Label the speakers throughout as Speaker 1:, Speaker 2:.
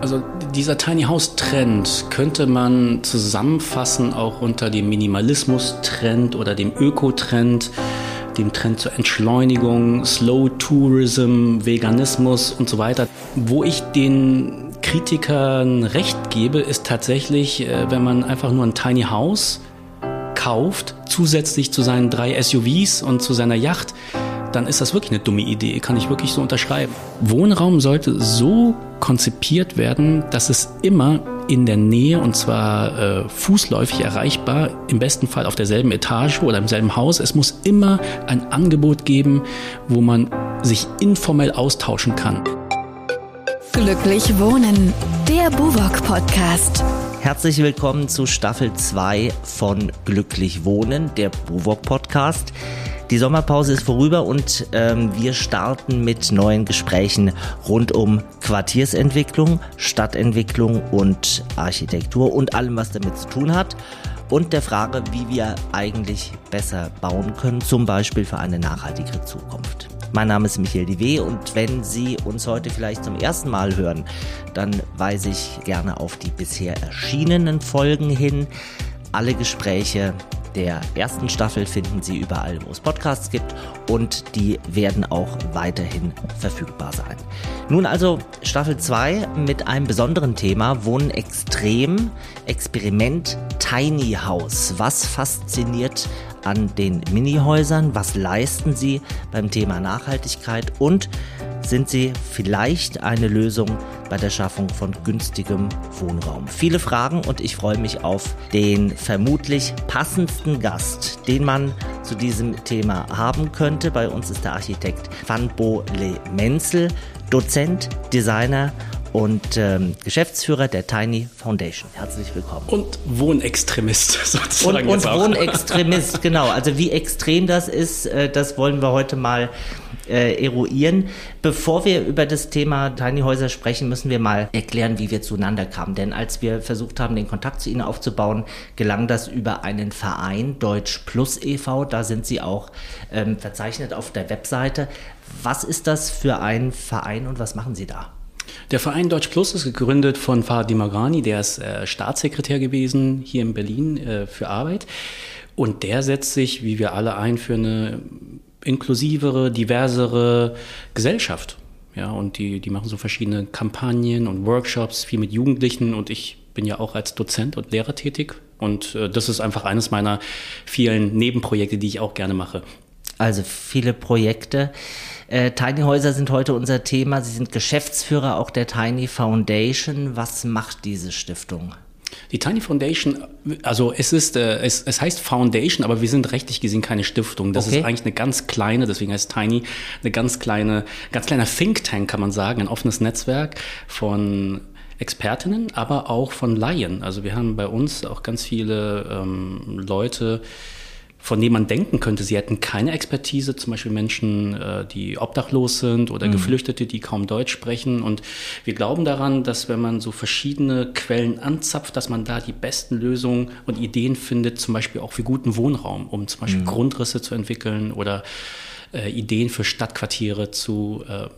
Speaker 1: Also dieser Tiny House Trend könnte man zusammenfassen auch unter dem Minimalismus Trend oder dem Öko Trend, dem Trend zur Entschleunigung, Slow Tourism, Veganismus und so weiter. Wo ich den Kritikern recht gebe, ist tatsächlich, äh, wenn man einfach nur ein Tiny House kauft, zusätzlich zu seinen drei SUVs und zu seiner Yacht, dann ist das wirklich eine dumme Idee, kann ich wirklich so unterschreiben. Wohnraum sollte so konzipiert werden, dass es immer in der Nähe und zwar äh, fußläufig erreichbar, im besten Fall auf derselben Etage oder im selben Haus. Es muss immer ein Angebot geben, wo man sich informell austauschen kann.
Speaker 2: Glücklich Wohnen, der Buwok Podcast.
Speaker 3: Herzlich willkommen zu Staffel 2 von Glücklich Wohnen, der Buwok Podcast. Die Sommerpause ist vorüber und ähm, wir starten mit neuen Gesprächen rund um Quartiersentwicklung, Stadtentwicklung und Architektur und allem, was damit zu tun hat. Und der Frage, wie wir eigentlich besser bauen können, zum Beispiel für eine nachhaltigere Zukunft. Mein Name ist Michael Diwe und wenn Sie uns heute vielleicht zum ersten Mal hören, dann weise ich gerne auf die bisher erschienenen Folgen hin. Alle Gespräche der ersten Staffel finden Sie überall, wo es Podcasts gibt und die werden auch weiterhin verfügbar sein. Nun also Staffel 2 mit einem besonderen Thema Wohnen extrem, Experiment Tiny House. Was fasziniert an den Minihäusern? Was leisten sie beim Thema Nachhaltigkeit? Und sind sie vielleicht eine Lösung bei der Schaffung von günstigem Wohnraum? Viele Fragen und ich freue mich auf den vermutlich passendsten Gast, den man zu diesem Thema haben könnte. Bei uns ist der Architekt Van Bo Le Menzel, Dozent, Designer und ähm, Geschäftsführer der Tiny Foundation. Herzlich willkommen.
Speaker 1: Und Wohnextremist sozusagen.
Speaker 3: Und, und Wohnextremist, genau. Also wie extrem das ist, äh, das wollen wir heute mal äh, eruieren. Bevor wir über das Thema Tiny Häuser sprechen, müssen wir mal erklären, wie wir zueinander kamen. Denn als wir versucht haben, den Kontakt zu Ihnen aufzubauen, gelang das über einen Verein, Deutsch Plus e.V. Da sind Sie auch ähm, verzeichnet auf der Webseite. Was ist das für ein Verein und was machen Sie da?
Speaker 1: Der Verein Deutsch Plus ist gegründet von Fahad Dimagrani, der ist äh, Staatssekretär gewesen hier in Berlin äh, für Arbeit. Und der setzt sich, wie wir alle ein, für eine inklusivere, diversere Gesellschaft. Ja, und die, die machen so verschiedene Kampagnen und Workshops, viel mit Jugendlichen und ich bin ja auch als Dozent und Lehrer tätig und äh, das ist einfach eines meiner vielen Nebenprojekte, die ich auch gerne mache.
Speaker 3: Also viele Projekte. Äh, Tiny Häuser sind heute unser Thema. Sie sind Geschäftsführer auch der Tiny Foundation. Was macht diese Stiftung?
Speaker 1: Die Tiny Foundation, also es ist, äh, es, es heißt Foundation, aber wir sind rechtlich gesehen keine Stiftung. Das okay. ist eigentlich eine ganz kleine, deswegen heißt Tiny, eine ganz kleine, ganz kleiner Think Tank kann man sagen, ein offenes Netzwerk von Expertinnen, aber auch von Laien. Also wir haben bei uns auch ganz viele ähm, Leute, von denen man denken könnte, sie hätten keine Expertise, zum Beispiel Menschen, äh, die obdachlos sind oder mhm. Geflüchtete, die kaum Deutsch sprechen. Und wir glauben daran, dass wenn man so verschiedene Quellen anzapft, dass man da die besten Lösungen und Ideen findet, zum Beispiel auch für guten Wohnraum, um zum Beispiel mhm. Grundrisse zu entwickeln oder äh, Ideen für Stadtquartiere zu, äh,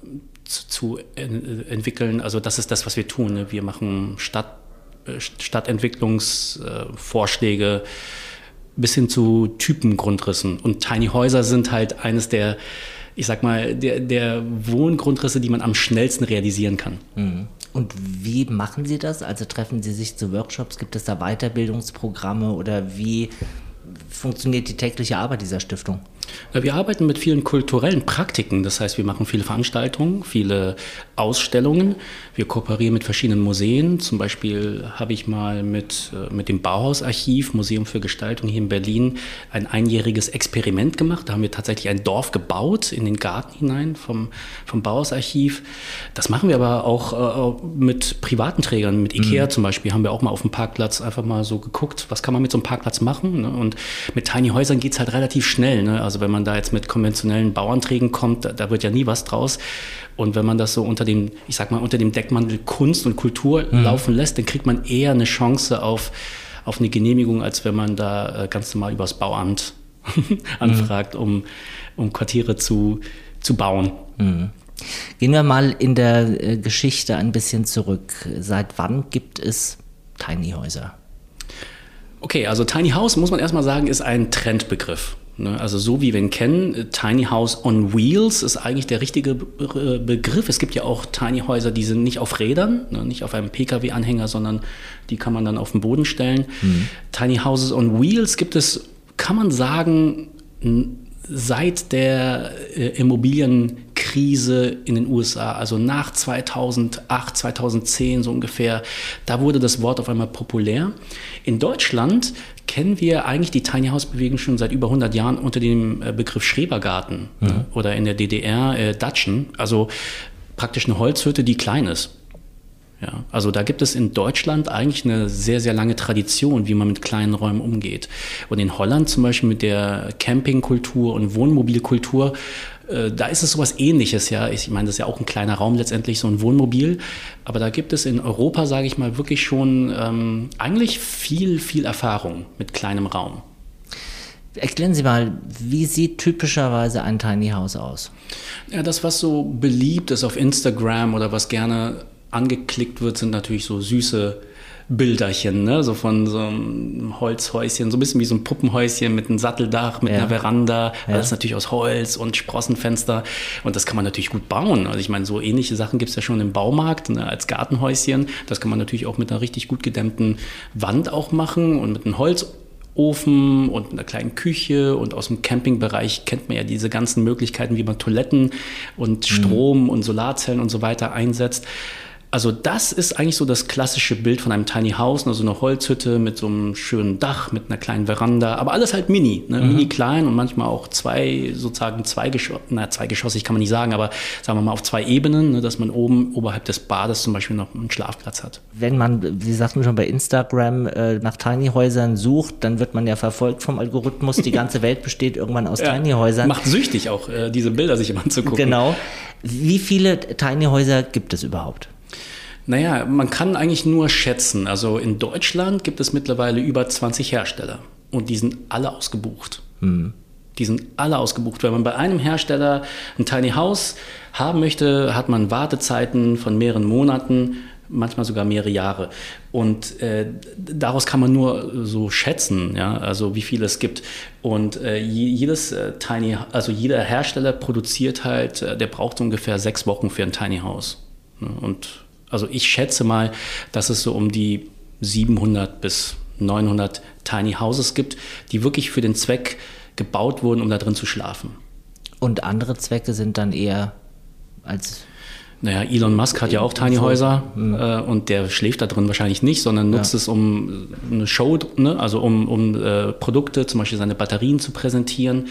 Speaker 1: zu, zu äh, entwickeln. Also das ist das, was wir tun. Ne? Wir machen Stadt, äh, Stadtentwicklungsvorschläge bis hin zu Typengrundrissen. Und Tiny Häuser sind halt eines der, ich sag mal, der, der Wohngrundrisse, die man am schnellsten realisieren kann.
Speaker 3: Mhm. Und wie machen Sie das? Also treffen Sie sich zu Workshops? Gibt es da Weiterbildungsprogramme oder wie funktioniert die tägliche Arbeit dieser Stiftung?
Speaker 1: Wir arbeiten mit vielen kulturellen Praktiken. Das heißt, wir machen viele Veranstaltungen, viele Ausstellungen. Wir kooperieren mit verschiedenen Museen. Zum Beispiel habe ich mal mit, äh, mit dem Bauhausarchiv, Museum für Gestaltung hier in Berlin, ein einjähriges Experiment gemacht. Da haben wir tatsächlich ein Dorf gebaut in den Garten hinein vom, vom Bauhausarchiv. Das machen wir aber auch äh, mit privaten Trägern. Mit Ikea mhm. zum Beispiel haben wir auch mal auf dem Parkplatz einfach mal so geguckt, was kann man mit so einem Parkplatz machen. Ne? Und mit Tiny Häusern geht es halt relativ schnell. Ne? Also wenn man da jetzt mit konventionellen Bauanträgen kommt, da, da, wird ja nie was draus. Und wenn man das so unter dem, ich sag mal, unter dem Deckmantel Kunst und Kultur mhm. laufen lässt, dann kriegt man eher eine Chance auf, auf eine Genehmigung, als wenn man da äh, ganz normal übers Bauamt anfragt, mhm. um, um Quartiere zu, zu bauen.
Speaker 3: Mhm. Gehen wir mal in der äh, Geschichte ein bisschen zurück. Seit wann gibt es Tiny Häuser?
Speaker 1: Okay, also Tiny House, muss man erstmal sagen, ist ein Trendbegriff. Ne? Also so wie wir ihn kennen, Tiny House on Wheels ist eigentlich der richtige Begriff. Es gibt ja auch Tiny Häuser, die sind nicht auf Rädern, ne? nicht auf einem Pkw-Anhänger, sondern die kann man dann auf den Boden stellen. Mhm. Tiny Houses on Wheels gibt es, kann man sagen, seit der äh, Immobilienkrise in den USA, also nach 2008, 2010 so ungefähr, da wurde das Wort auf einmal populär. In Deutschland kennen wir eigentlich die Tiny House Bewegung schon seit über 100 Jahren unter dem äh, Begriff Schrebergarten mhm. oder in der DDR äh, Datschen, also praktisch eine Holzhütte, die klein ist. Ja, also da gibt es in Deutschland eigentlich eine sehr, sehr lange Tradition, wie man mit kleinen Räumen umgeht. Und in Holland zum Beispiel mit der Campingkultur und Wohnmobilkultur, äh, da ist es sowas ähnliches, ja. Ich meine, das ist ja auch ein kleiner Raum letztendlich, so ein Wohnmobil. Aber da gibt es in Europa, sage ich mal, wirklich schon ähm, eigentlich viel, viel Erfahrung mit kleinem Raum.
Speaker 3: Erklären Sie mal, wie sieht typischerweise ein Tiny House aus?
Speaker 1: Ja, das, was so beliebt ist auf Instagram oder was gerne angeklickt wird, sind natürlich so süße Bilderchen, ne? so von so einem Holzhäuschen, so ein bisschen wie so ein Puppenhäuschen mit einem Satteldach, mit ja. einer Veranda, ja. alles natürlich aus Holz und Sprossenfenster und das kann man natürlich gut bauen. Also ich meine, so ähnliche Sachen gibt es ja schon im Baumarkt ne? als Gartenhäuschen. Das kann man natürlich auch mit einer richtig gut gedämmten Wand auch machen und mit einem Holzofen und einer kleinen Küche und aus dem Campingbereich kennt man ja diese ganzen Möglichkeiten, wie man Toiletten und mhm. Strom mhm. und Solarzellen und so weiter einsetzt. Also das ist eigentlich so das klassische Bild von einem Tiny House, also eine Holzhütte mit so einem schönen Dach, mit einer kleinen Veranda, aber alles halt mini, ne? mhm. mini klein und manchmal auch zwei, sozusagen zweigeschossig, na zweigeschossig kann man nicht sagen, aber sagen wir mal auf zwei Ebenen, ne? dass man oben oberhalb des Bades zum Beispiel noch einen Schlafplatz hat.
Speaker 3: Wenn man, Sie sagten schon bei Instagram, äh, nach Tiny Häusern sucht, dann wird man ja verfolgt vom Algorithmus. Die ganze Welt besteht irgendwann aus ja, Tiny Häusern.
Speaker 1: Macht süchtig auch, äh, diese Bilder sich immer anzugucken.
Speaker 3: Genau. Wie viele Tiny Häuser gibt es überhaupt?
Speaker 1: Naja, man kann eigentlich nur schätzen. Also in Deutschland gibt es mittlerweile über 20 Hersteller und die sind alle ausgebucht. Mhm. Die sind alle ausgebucht. Wenn man bei einem Hersteller ein Tiny House haben möchte, hat man Wartezeiten von mehreren Monaten, manchmal sogar mehrere Jahre. Und äh, daraus kann man nur so schätzen, ja, also wie viele es gibt. Und äh, jedes äh, Tiny, also jeder Hersteller produziert halt, äh, der braucht ungefähr sechs Wochen für ein Tiny House. Und also ich schätze mal, dass es so um die 700 bis 900 Tiny Houses gibt, die wirklich für den Zweck gebaut wurden, um da drin zu schlafen.
Speaker 3: Und andere Zwecke sind dann eher als
Speaker 1: naja, Elon Musk hat ja auch Tiny Häuser mhm. äh, und der schläft da drin wahrscheinlich nicht, sondern nutzt ja. es, um eine Show, ne? also um, um äh, Produkte, zum Beispiel seine Batterien zu präsentieren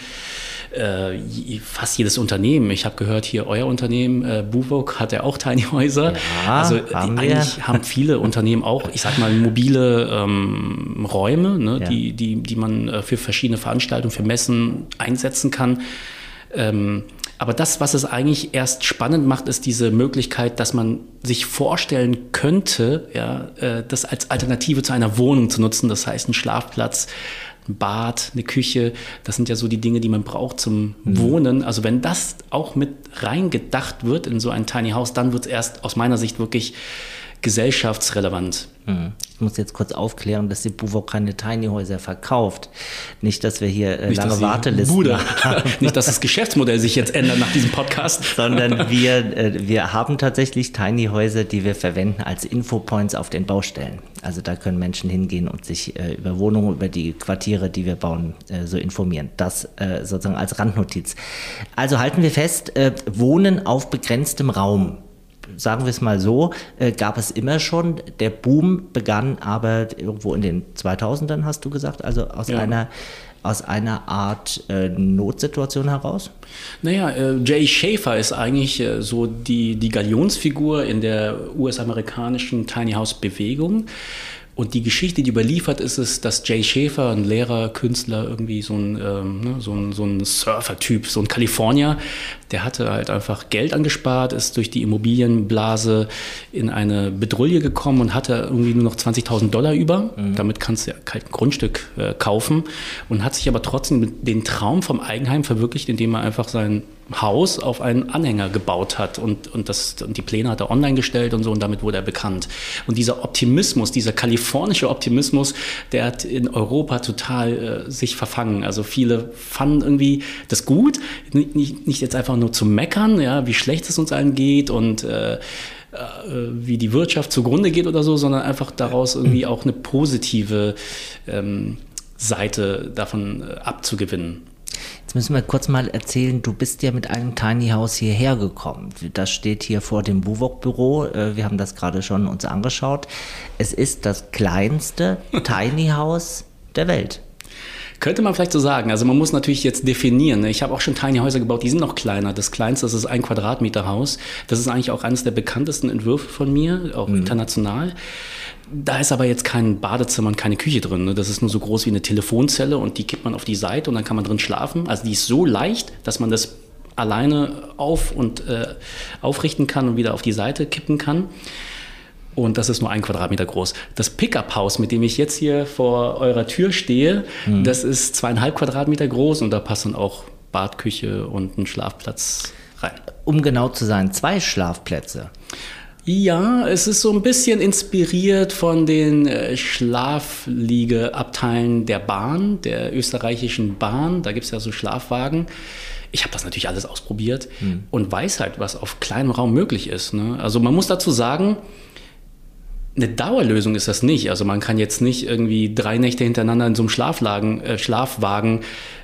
Speaker 1: äh, fast jedes Unternehmen. Ich habe gehört, hier euer Unternehmen, äh, Buwok, hat ja auch Tiny Häuser. Ja, also haben eigentlich wir. haben viele Unternehmen auch, ich sag mal, mobile ähm, Räume, ne, ja. die, die, die man äh, für verschiedene Veranstaltungen, für Messen einsetzen kann. Ähm, aber das, was es eigentlich erst spannend macht, ist diese Möglichkeit, dass man sich vorstellen könnte, ja, äh, das als Alternative zu einer Wohnung zu nutzen. Das heißt, ein Schlafplatz ein Bad, eine Küche, das sind ja so die Dinge, die man braucht zum mhm. Wohnen. Also wenn das auch mit reingedacht wird in so ein Tiny House, dann wird es erst aus meiner Sicht wirklich gesellschaftsrelevant.
Speaker 3: Hm. Ich muss jetzt kurz aufklären, dass die Buvo keine Tiny Häuser verkauft. Nicht, dass wir hier äh, Nicht, lange Wartelisten
Speaker 1: Bude. haben. Nicht, dass das Geschäftsmodell sich jetzt ändert nach diesem Podcast.
Speaker 3: Sondern wir, äh, wir haben tatsächlich Tiny Häuser, die wir verwenden als Infopoints auf den Baustellen. Also da können Menschen hingehen und sich äh, über Wohnungen, über die Quartiere, die wir bauen, äh, so informieren. Das äh, sozusagen als Randnotiz. Also halten wir fest, äh, Wohnen auf begrenztem Raum sagen wir es mal so, äh, gab es immer schon. Der Boom begann aber irgendwo in den 2000ern, hast du gesagt, also aus ja. einer aus einer Art äh, Notsituation heraus?
Speaker 1: Naja, äh, Jay Schaefer ist eigentlich äh, so die, die Galionsfigur in der US-amerikanischen Tiny House-Bewegung. Und die Geschichte, die überliefert ist, ist, dass Jay Schäfer, ein Lehrer, Künstler, irgendwie so ein, ähm, ne, so ein, so ein Surfer-Typ, so ein Kalifornier, der hatte halt einfach Geld angespart, ist durch die Immobilienblase in eine Bedrulle gekommen und hatte irgendwie nur noch 20.000 Dollar über. Mhm. Damit kannst du ja kein Grundstück äh, kaufen und hat sich aber trotzdem den Traum vom Eigenheim verwirklicht, indem er einfach sein Haus auf einen Anhänger gebaut hat und, und, das, und die Pläne hat er online gestellt und so und damit wurde er bekannt. Und dieser Optimismus, dieser kalifornische Optimismus, der hat in Europa total äh, sich verfangen. Also viele fanden irgendwie das gut, nicht, nicht jetzt einfach nur zu meckern, ja, wie schlecht es uns allen geht und äh, äh wie die Wirtschaft zugrunde geht oder so, sondern einfach daraus irgendwie auch eine positive ähm, Seite davon äh, abzugewinnen.
Speaker 3: Jetzt müssen wir kurz mal erzählen, du bist ja mit einem Tiny House hierher gekommen. Das steht hier vor dem Buwok-Büro. Äh, wir haben das gerade schon uns angeschaut. Es ist das kleinste Tiny House der Welt.
Speaker 1: Könnte man vielleicht so sagen. Also man muss natürlich jetzt definieren. Ne? Ich habe auch schon Tiny Häuser gebaut, die sind noch kleiner. Das kleinste das ist ein Quadratmeter Haus. Das ist eigentlich auch eines der bekanntesten Entwürfe von mir, auch mhm. international. Da ist aber jetzt kein Badezimmer und keine Küche drin. Ne? Das ist nur so groß wie eine Telefonzelle und die kippt man auf die Seite und dann kann man drin schlafen. Also die ist so leicht, dass man das alleine auf und äh, aufrichten kann und wieder auf die Seite kippen kann. Und das ist nur ein Quadratmeter groß. Das Pickup-Haus, mit dem ich jetzt hier vor eurer Tür stehe, mhm. das ist zweieinhalb Quadratmeter groß und da passen auch Badküche und ein Schlafplatz rein.
Speaker 3: Um genau zu sein, zwei Schlafplätze.
Speaker 1: Ja, es ist so ein bisschen inspiriert von den äh, Schlafliegeabteilen der Bahn, der österreichischen Bahn. Da gibt es ja so Schlafwagen. Ich habe das natürlich alles ausprobiert hm. und weiß halt, was auf kleinem Raum möglich ist. Ne? Also man muss dazu sagen, eine Dauerlösung ist das nicht. Also man kann jetzt nicht irgendwie drei Nächte hintereinander in so einem Schlaflagen, äh, Schlafwagen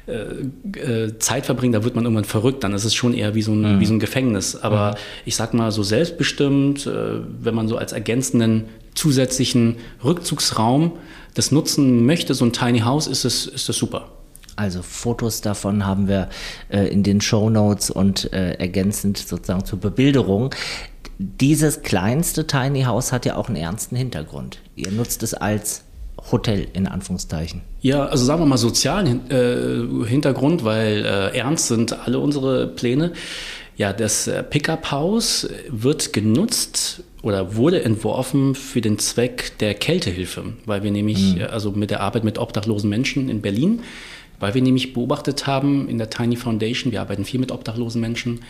Speaker 1: äh, äh, Zeit verbringen, da wird man irgendwann verrückt. Dann ist es schon eher wie so ein, mhm. wie so ein Gefängnis. Aber mhm. ich sag mal so selbstbestimmt, äh, wenn man so als ergänzenden zusätzlichen Rückzugsraum das nutzen möchte, so ein Tiny House, ist es, ist das super.
Speaker 3: Also Fotos davon haben wir äh, in den Show Notes und äh, ergänzend sozusagen zur Bebilderung dieses kleinste Tiny House hat ja auch einen ernsten Hintergrund. Ihr nutzt es als Hotel in Anführungszeichen.
Speaker 1: Ja, also sagen wir mal sozialen äh, Hintergrund, weil äh, ernst sind alle unsere Pläne. Ja, das äh, Pickup-Haus wird genutzt oder wurde entworfen für den Zweck der Kältehilfe, weil wir nämlich, mhm. also mit der Arbeit mit obdachlosen Menschen in Berlin, weil wir nämlich beobachtet haben in der Tiny Foundation, wir arbeiten viel mit obdachlosen Menschen,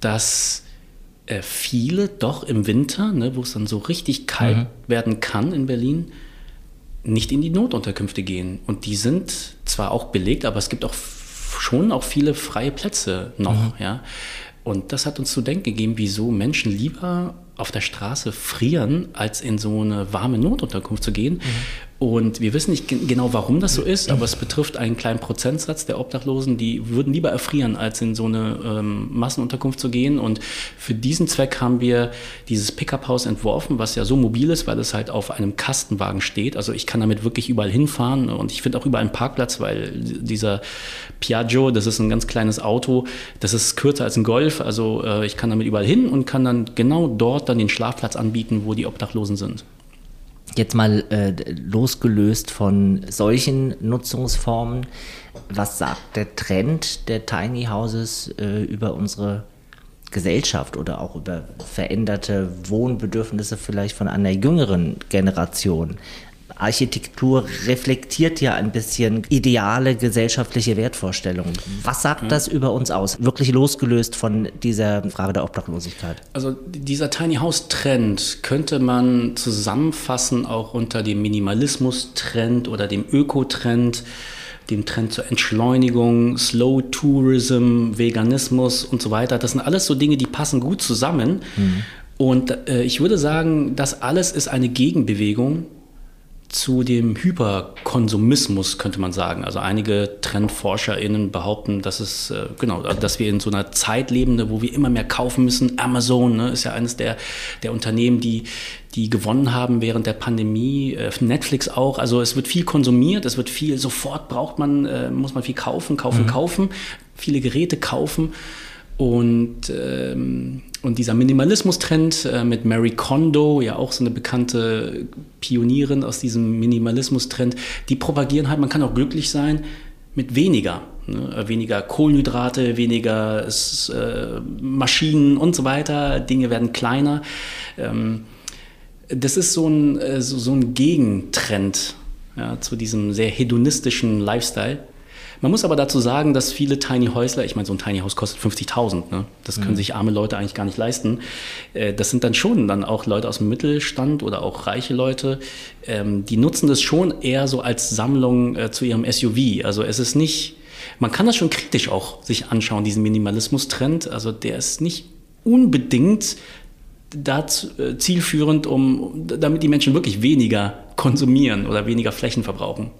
Speaker 1: dass äh, viele doch im Winter, ne, wo es dann so richtig kalt mhm. werden kann in Berlin, nicht in die Notunterkünfte gehen. Und die sind zwar auch belegt, aber es gibt auch schon auch viele freie Plätze noch. Mhm. Ja. Und das hat uns zu denken gegeben, wieso Menschen lieber auf der Straße frieren, als in so eine warme Notunterkunft zu gehen. Mhm. Und wir wissen nicht genau, warum das so ist, aber es betrifft einen kleinen Prozentsatz der Obdachlosen, die würden lieber erfrieren, als in so eine ähm, Massenunterkunft zu gehen. Und für diesen Zweck haben wir dieses Pickup-Haus entworfen, was ja so mobil ist, weil es halt auf einem Kastenwagen steht. Also ich kann damit wirklich überall hinfahren und ich finde auch überall einen Parkplatz, weil dieser Piaggio, das ist ein ganz kleines Auto, das ist kürzer als ein Golf. Also äh, ich kann damit überall hin und kann dann genau dort dann den Schlafplatz anbieten, wo die Obdachlosen sind.
Speaker 3: Jetzt mal äh, losgelöst von solchen Nutzungsformen, was sagt der Trend der Tiny Houses äh, über unsere Gesellschaft oder auch über veränderte Wohnbedürfnisse vielleicht von einer jüngeren Generation? Architektur reflektiert ja ein bisschen ideale gesellschaftliche Wertvorstellungen. Was sagt mhm. das über uns aus? Wirklich losgelöst von dieser Frage der Obdachlosigkeit.
Speaker 1: Also dieser Tiny House Trend könnte man zusammenfassen auch unter dem Minimalismus-Trend oder dem Öko-Trend dem Trend zur Entschleunigung, Slow Tourism, Veganismus und so weiter. Das sind alles so Dinge, die passen gut zusammen. Mhm. Und äh, ich würde sagen, das alles ist eine Gegenbewegung zu dem Hyperkonsumismus, könnte man sagen. Also einige TrendforscherInnen behaupten, dass es, äh, genau, dass wir in so einer Zeit leben, wo wir immer mehr kaufen müssen. Amazon ne, ist ja eines der, der Unternehmen, die, die gewonnen haben während der Pandemie. Äh, Netflix auch. Also es wird viel konsumiert, es wird viel, sofort braucht man, äh, muss man viel kaufen, kaufen, mhm. kaufen, viele Geräte kaufen. Und, ähm, und dieser Minimalismus-Trend äh, mit Mary Kondo, ja auch so eine bekannte Pionierin aus diesem Minimalismus-Trend, die propagieren halt, man kann auch glücklich sein mit weniger. Ne? Weniger Kohlenhydrate, weniger äh, Maschinen und so weiter. Dinge werden kleiner. Ähm, das ist so ein, äh, so, so ein Gegentrend ja, zu diesem sehr hedonistischen Lifestyle. Man muss aber dazu sagen, dass viele Tiny Häusler, ich meine, so ein Tiny House kostet 50.000, ne? das können mhm. sich arme Leute eigentlich gar nicht leisten. Äh, das sind dann schon dann auch Leute aus dem Mittelstand oder auch reiche Leute, ähm, die nutzen das schon eher so als Sammlung äh, zu ihrem SUV. Also es ist nicht, man kann das schon kritisch auch sich anschauen, diesen Minimalismus-Trend. Also der ist nicht unbedingt dazu, äh, zielführend, um, damit die Menschen wirklich weniger konsumieren oder weniger Flächen verbrauchen.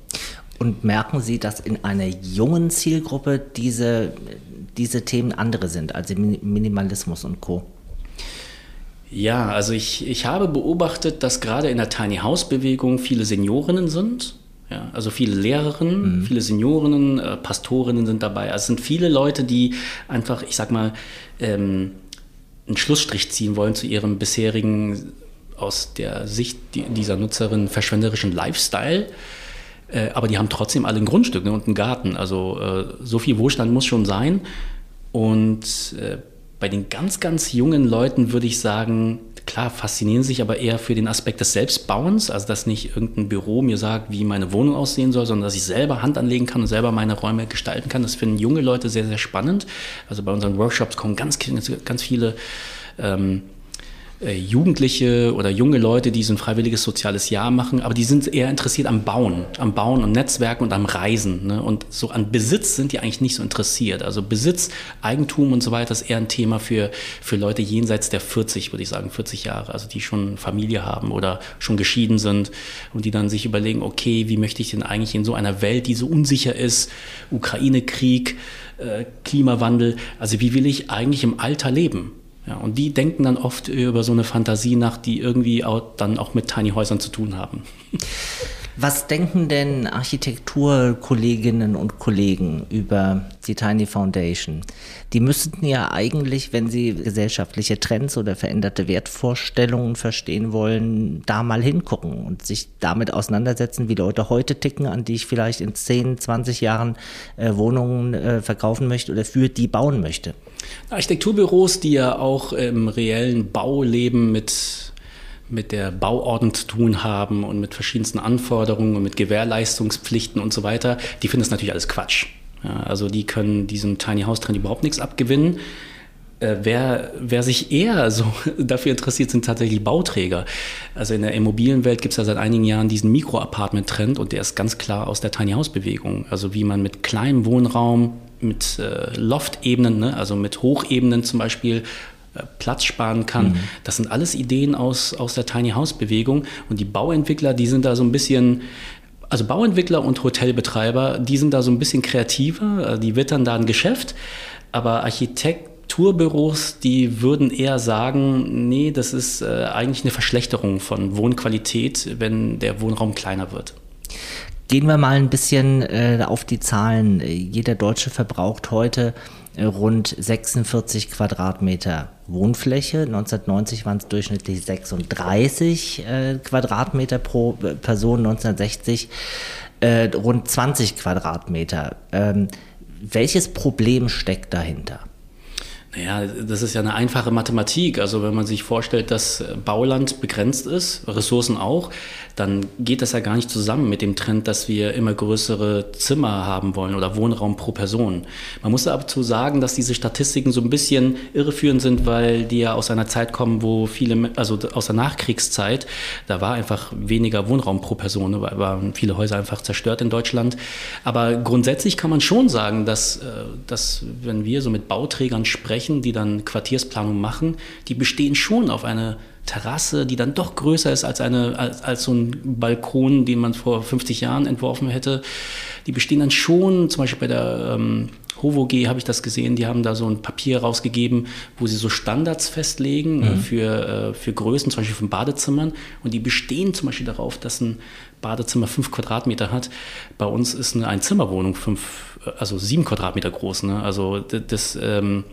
Speaker 3: Und merken Sie, dass in einer jungen Zielgruppe diese, diese Themen andere sind, also Minimalismus und Co.?
Speaker 1: Ja, also ich, ich habe beobachtet, dass gerade in der Tiny House Bewegung viele Seniorinnen sind. Ja, also viele Lehrerinnen, mhm. viele Seniorinnen, äh, Pastorinnen sind dabei. Also es sind viele Leute, die einfach, ich sag mal, ähm, einen Schlussstrich ziehen wollen zu ihrem bisherigen, aus der Sicht dieser Nutzerin verschwenderischen Lifestyle äh, aber die haben trotzdem alle ein Grundstück ne, und einen Garten. Also äh, so viel Wohlstand muss schon sein. Und äh, bei den ganz, ganz jungen Leuten würde ich sagen, klar, faszinieren sich aber eher für den Aspekt des Selbstbauens, also dass nicht irgendein Büro mir sagt, wie meine Wohnung aussehen soll, sondern dass ich selber Hand anlegen kann und selber meine Räume gestalten kann. Das finden junge Leute sehr, sehr spannend. Also bei unseren Workshops kommen ganz, ganz viele ähm, äh, Jugendliche oder junge Leute, die so ein freiwilliges soziales Jahr machen, aber die sind eher interessiert am Bauen, am Bauen und Netzwerken und am Reisen. Ne? Und so an Besitz sind die eigentlich nicht so interessiert. Also Besitz, Eigentum und so weiter ist eher ein Thema für, für Leute jenseits der 40, würde ich sagen, 40 Jahre, also die schon Familie haben oder schon geschieden sind und die dann sich überlegen, okay, wie möchte ich denn eigentlich in so einer Welt, die so unsicher ist, Ukraine-Krieg, äh, Klimawandel, also wie will ich eigentlich im Alter leben? Ja, und die denken dann oft über so eine Fantasie nach, die irgendwie auch dann auch mit Tiny Häusern zu tun haben.
Speaker 3: Was denken denn Architekturkolleginnen und Kollegen über die Tiny Foundation? Die müssten ja eigentlich, wenn sie gesellschaftliche Trends oder veränderte Wertvorstellungen verstehen wollen, da mal hingucken und sich damit auseinandersetzen, wie Leute heute ticken, an die ich vielleicht in 10, 20 Jahren äh, Wohnungen äh, verkaufen möchte oder für die bauen möchte.
Speaker 1: Architekturbüros, die ja auch im reellen Bauleben mit mit der Bauordnung zu tun haben und mit verschiedensten Anforderungen und mit Gewährleistungspflichten und so weiter, die finden das natürlich alles Quatsch. Ja, also die können diesem Tiny House Trend überhaupt nichts abgewinnen. Äh, wer, wer sich eher so dafür interessiert, sind tatsächlich Bauträger. Also in der Immobilienwelt gibt es ja seit einigen Jahren diesen Mikro-Apartment-Trend und der ist ganz klar aus der Tiny House-Bewegung. Also wie man mit kleinem Wohnraum, mit äh, Loft-Ebenen, ne, also mit Hochebenen zum Beispiel Platz sparen kann. Mhm. Das sind alles Ideen aus, aus der Tiny House Bewegung und die Bauentwickler, die sind da so ein bisschen also Bauentwickler und Hotelbetreiber, die sind da so ein bisschen kreativer, äh, die wittern da ein Geschäft, aber Architekturbüros, die würden eher sagen, nee, das ist äh, eigentlich eine Verschlechterung von Wohnqualität, wenn der Wohnraum kleiner wird.
Speaker 3: Gehen wir mal ein bisschen äh, auf die Zahlen. Jeder Deutsche verbraucht heute äh, rund 46 Quadratmeter Wohnfläche. 1990 waren es durchschnittlich 36 äh, Quadratmeter pro Person, 1960 äh, rund 20 Quadratmeter. Ähm, welches Problem steckt dahinter?
Speaker 1: Naja, das ist ja eine einfache Mathematik. Also wenn man sich vorstellt, dass Bauland begrenzt ist, Ressourcen auch, dann geht das ja gar nicht zusammen mit dem Trend, dass wir immer größere Zimmer haben wollen oder Wohnraum pro Person. Man muss dazu sagen, dass diese Statistiken so ein bisschen irreführend sind, weil die ja aus einer Zeit kommen, wo viele, also aus der Nachkriegszeit, da war einfach weniger Wohnraum pro Person, weil waren viele Häuser einfach zerstört in Deutschland. Aber grundsätzlich kann man schon sagen, dass, äh, dass wenn wir so mit Bauträgern sprechen, die dann Quartiersplanung machen, die bestehen schon auf eine Terrasse, die dann doch größer ist als, eine, als, als so ein Balkon, den man vor 50 Jahren entworfen hätte. Die bestehen dann schon, zum Beispiel bei der ähm, HOVOG habe ich das gesehen, die haben da so ein Papier rausgegeben, wo sie so Standards festlegen äh, mhm. für, äh, für Größen, zum Beispiel von Badezimmern. Und die bestehen zum Beispiel darauf, dass ein Badezimmer fünf Quadratmeter hat. Bei uns ist eine Einzimmerwohnung fünf, also sieben Quadratmeter groß. Ne? Also das, ähm,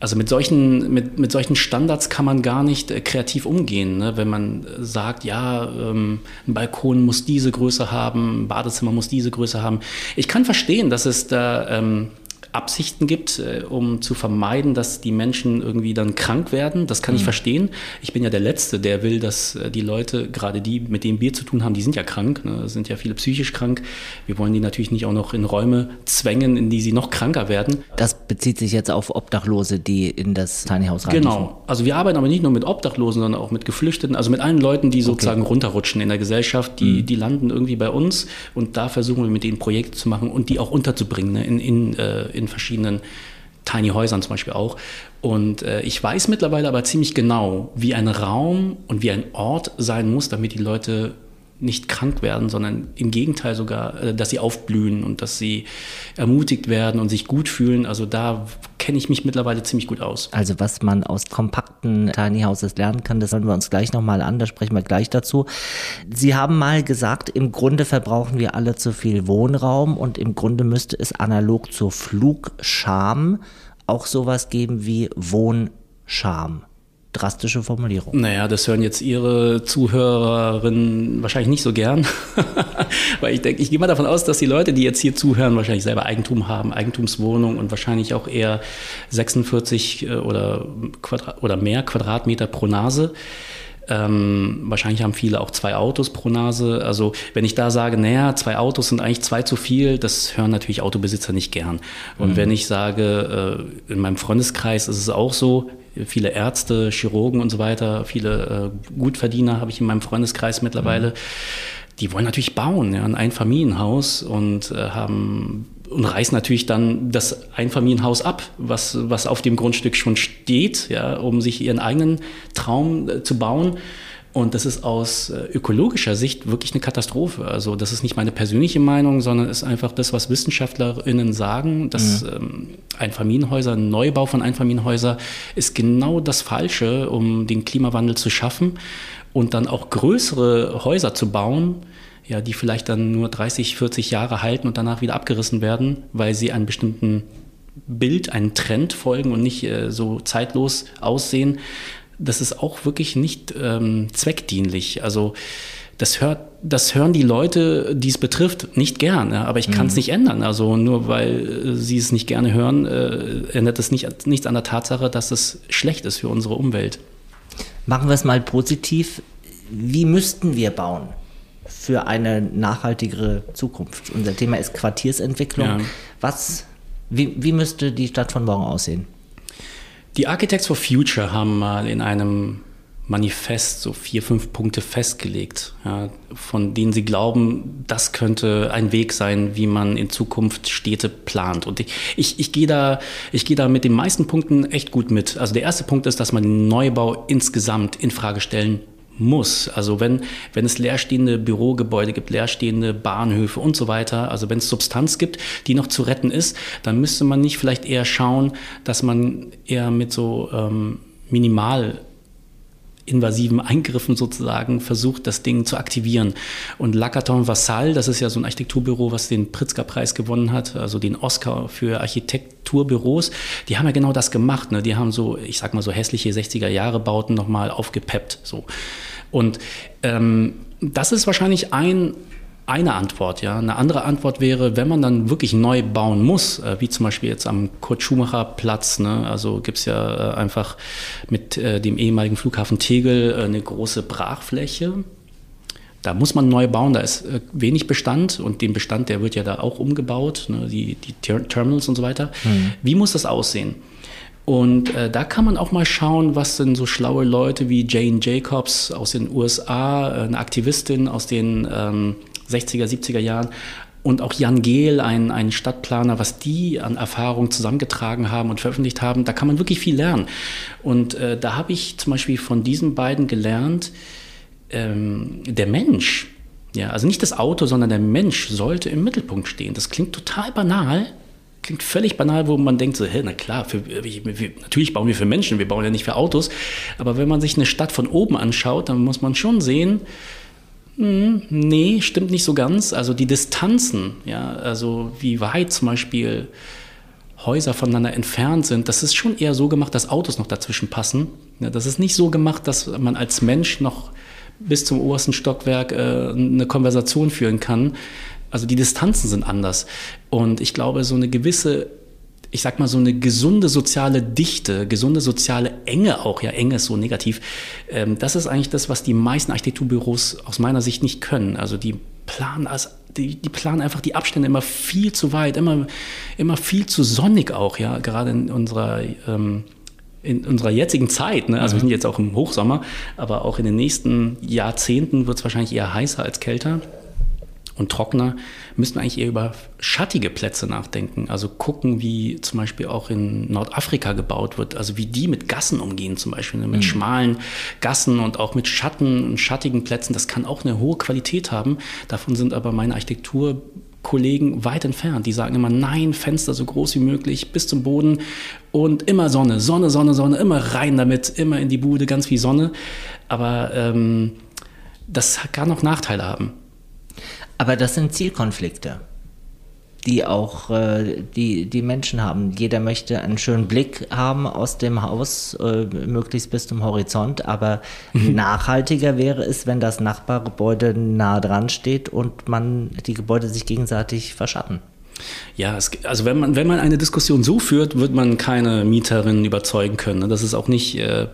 Speaker 1: also mit solchen, mit, mit solchen Standards kann man gar nicht äh, kreativ umgehen. Ne? Wenn man sagt, ja, ähm, ein Balkon muss diese Größe haben, ein Badezimmer muss diese Größe haben. Ich kann verstehen, dass es da ähm, Absichten gibt, äh, um zu vermeiden, dass die Menschen irgendwie dann krank werden. Das kann mhm. ich verstehen. Ich bin ja der Letzte, der will, dass äh, die Leute, gerade die, mit denen wir zu tun haben, die sind ja krank, ne? sind ja viele psychisch krank. Wir wollen die natürlich nicht auch noch in Räume zwängen, in die sie noch kranker werden.
Speaker 3: Das bezieht sich jetzt auf Obdachlose, die in das Tiny House
Speaker 1: rein Genau. Also wir arbeiten aber nicht nur mit Obdachlosen, sondern auch mit Geflüchteten, also mit allen Leuten, die sozusagen okay. runterrutschen in der Gesellschaft, die, mhm. die landen irgendwie bei uns und da versuchen wir mit denen Projekte zu machen und die auch unterzubringen ne? in, in, äh, in verschiedenen Tiny Häusern zum Beispiel auch. Und äh, ich weiß mittlerweile aber ziemlich genau, wie ein Raum und wie ein Ort sein muss, damit die Leute nicht krank werden, sondern im Gegenteil sogar, äh, dass sie aufblühen und dass sie ermutigt werden und sich gut fühlen. Also da kenne ich mich mittlerweile ziemlich gut aus.
Speaker 3: Also was man aus kompakten Tiny Houses lernen kann, das hören wir uns gleich nochmal an, da sprechen wir gleich dazu. Sie haben mal gesagt, im Grunde verbrauchen wir alle zu viel Wohnraum und im Grunde müsste es analog zur Flugscham auch sowas geben wie Wohnscham drastische Formulierung.
Speaker 1: Naja, das hören jetzt Ihre Zuhörerinnen wahrscheinlich nicht so gern. Weil ich denke, ich gehe mal davon aus, dass die Leute, die jetzt hier zuhören, wahrscheinlich selber Eigentum haben, Eigentumswohnung und wahrscheinlich auch eher 46 äh, oder, Quadrat oder mehr Quadratmeter pro Nase. Ähm, wahrscheinlich haben viele auch zwei Autos pro Nase. Also wenn ich da sage, naja, zwei Autos sind eigentlich zwei zu viel, das hören natürlich Autobesitzer nicht gern. Und mhm. wenn ich sage, äh, in meinem Freundeskreis ist es auch so, viele Ärzte, Chirurgen und so weiter, viele äh, Gutverdiener habe ich in meinem Freundeskreis mittlerweile. Mhm. Die wollen natürlich bauen, ja, ein Einfamilienhaus und äh, haben und reißen natürlich dann das Einfamilienhaus ab, was, was auf dem Grundstück schon steht, ja, um sich ihren eigenen Traum äh, zu bauen. Und das ist aus äh, ökologischer Sicht wirklich eine Katastrophe. Also das ist nicht meine persönliche Meinung, sondern ist einfach das, was WissenschaftlerInnen sagen, dass mhm. ähm, Einfamilienhäuser, ein Neubau von Einfamilienhäusern ist genau das Falsche, um den Klimawandel zu schaffen und dann auch größere Häuser zu bauen, ja, die vielleicht dann nur 30, 40 Jahre halten und danach wieder abgerissen werden, weil sie einen bestimmten Bild, einen Trend folgen und nicht äh, so zeitlos aussehen das ist auch wirklich nicht ähm, zweckdienlich. Also das hört, das hören die Leute, die es betrifft, nicht gern. Ja? Aber ich kann es mhm. nicht ändern. Also nur weil äh, sie es nicht gerne hören, äh, ändert es nicht, nichts an der Tatsache, dass es schlecht ist für unsere Umwelt.
Speaker 3: Machen wir es mal positiv. Wie müssten wir bauen für eine nachhaltigere Zukunft? Unser Thema ist Quartiersentwicklung. Ja. Was, wie, wie müsste die Stadt von morgen aussehen?
Speaker 1: Die Architects for Future haben mal in einem Manifest so vier, fünf Punkte festgelegt, ja, von denen sie glauben, das könnte ein Weg sein, wie man in Zukunft Städte plant. Und ich, ich, ich gehe da, ich gehe da mit den meisten Punkten echt gut mit. Also der erste Punkt ist, dass man den Neubau insgesamt in Frage stellen muss. Also wenn, wenn es leerstehende Bürogebäude gibt, leerstehende Bahnhöfe und so weiter, also wenn es Substanz gibt, die noch zu retten ist, dann müsste man nicht vielleicht eher schauen, dass man eher mit so ähm, minimal invasiven Eingriffen sozusagen versucht, das Ding zu aktivieren. Und Lacaton Vassal, das ist ja so ein Architekturbüro, was den Pritzker-Preis gewonnen hat, also den Oscar für Architekturbüros, die haben ja genau das gemacht. Ne? Die haben so, ich sag mal so hässliche 60er-Jahre-Bauten nochmal aufgepeppt. So. Und ähm, das ist wahrscheinlich ein eine Antwort, ja. Eine andere Antwort wäre, wenn man dann wirklich neu bauen muss, äh, wie zum Beispiel jetzt am Kurt-Schumacher-Platz, ne? also gibt es ja äh, einfach mit äh, dem ehemaligen Flughafen Tegel eine große Brachfläche. Da muss man neu bauen, da ist wenig Bestand und den Bestand, der wird ja da auch umgebaut, ne? die, die Ter Terminals und so weiter. Mhm. Wie muss das aussehen? Und äh, da kann man auch mal schauen, was denn so schlaue Leute wie Jane Jacobs aus den USA, äh, eine Aktivistin aus den ähm, 60er, 70er Jahren, und auch Jan Gehl, ein, ein Stadtplaner, was die an Erfahrung zusammengetragen haben und veröffentlicht haben, da kann man wirklich viel lernen. Und äh, da habe ich zum Beispiel von diesen beiden gelernt, ähm, der Mensch, ja, also nicht das Auto, sondern der Mensch sollte im Mittelpunkt stehen. Das klingt total banal, klingt völlig banal, wo man denkt so, hey, na klar, für, wir, natürlich bauen wir für Menschen, wir bauen ja nicht für Autos. Aber wenn man sich eine Stadt von oben anschaut, dann muss man schon sehen, hm, nee, stimmt nicht so ganz. Also die Distanzen, ja, also wie weit zum Beispiel Häuser voneinander entfernt sind, das ist schon eher so gemacht, dass Autos noch dazwischen passen. Ja, das ist nicht so gemacht, dass man als Mensch noch bis zum obersten Stockwerk äh, eine Konversation führen kann. Also die Distanzen sind anders. Und ich glaube, so eine gewisse ich sag mal, so eine gesunde soziale Dichte, gesunde soziale Enge auch, ja, Enge ist so negativ, ähm, das ist eigentlich das, was die meisten Architekturbüros aus meiner Sicht nicht können. Also die planen als die, die planen einfach die Abstände immer viel zu weit, immer, immer viel zu sonnig auch, ja, gerade in unserer ähm, in unserer jetzigen Zeit, ne? also mhm. wir sind jetzt auch im Hochsommer, aber auch in den nächsten Jahrzehnten wird es wahrscheinlich eher heißer als kälter und trockener, müssen wir eigentlich eher über schattige Plätze nachdenken. Also gucken, wie zum Beispiel auch in Nordafrika gebaut wird, also wie die mit Gassen umgehen, zum Beispiel ne? mit mhm. schmalen Gassen und auch mit Schatten und schattigen Plätzen. Das kann auch eine hohe Qualität haben. Davon sind aber meine Architekturkollegen weit entfernt. Die sagen immer, nein, Fenster so groß wie möglich bis zum Boden und immer Sonne, Sonne, Sonne, Sonne, immer rein damit, immer in die Bude, ganz viel Sonne. Aber ähm, das kann auch Nachteile haben.
Speaker 3: Aber das sind Zielkonflikte, die auch äh, die, die Menschen haben. Jeder möchte einen schönen Blick haben aus dem Haus, äh, möglichst bis zum Horizont. Aber mhm. nachhaltiger wäre es, wenn das Nachbargebäude nah dran steht und man die Gebäude sich gegenseitig verschatten.
Speaker 1: Ja, es, also wenn man, wenn man eine Diskussion so führt, wird man keine Mieterinnen überzeugen können. Ne? Das ist auch nicht, äh,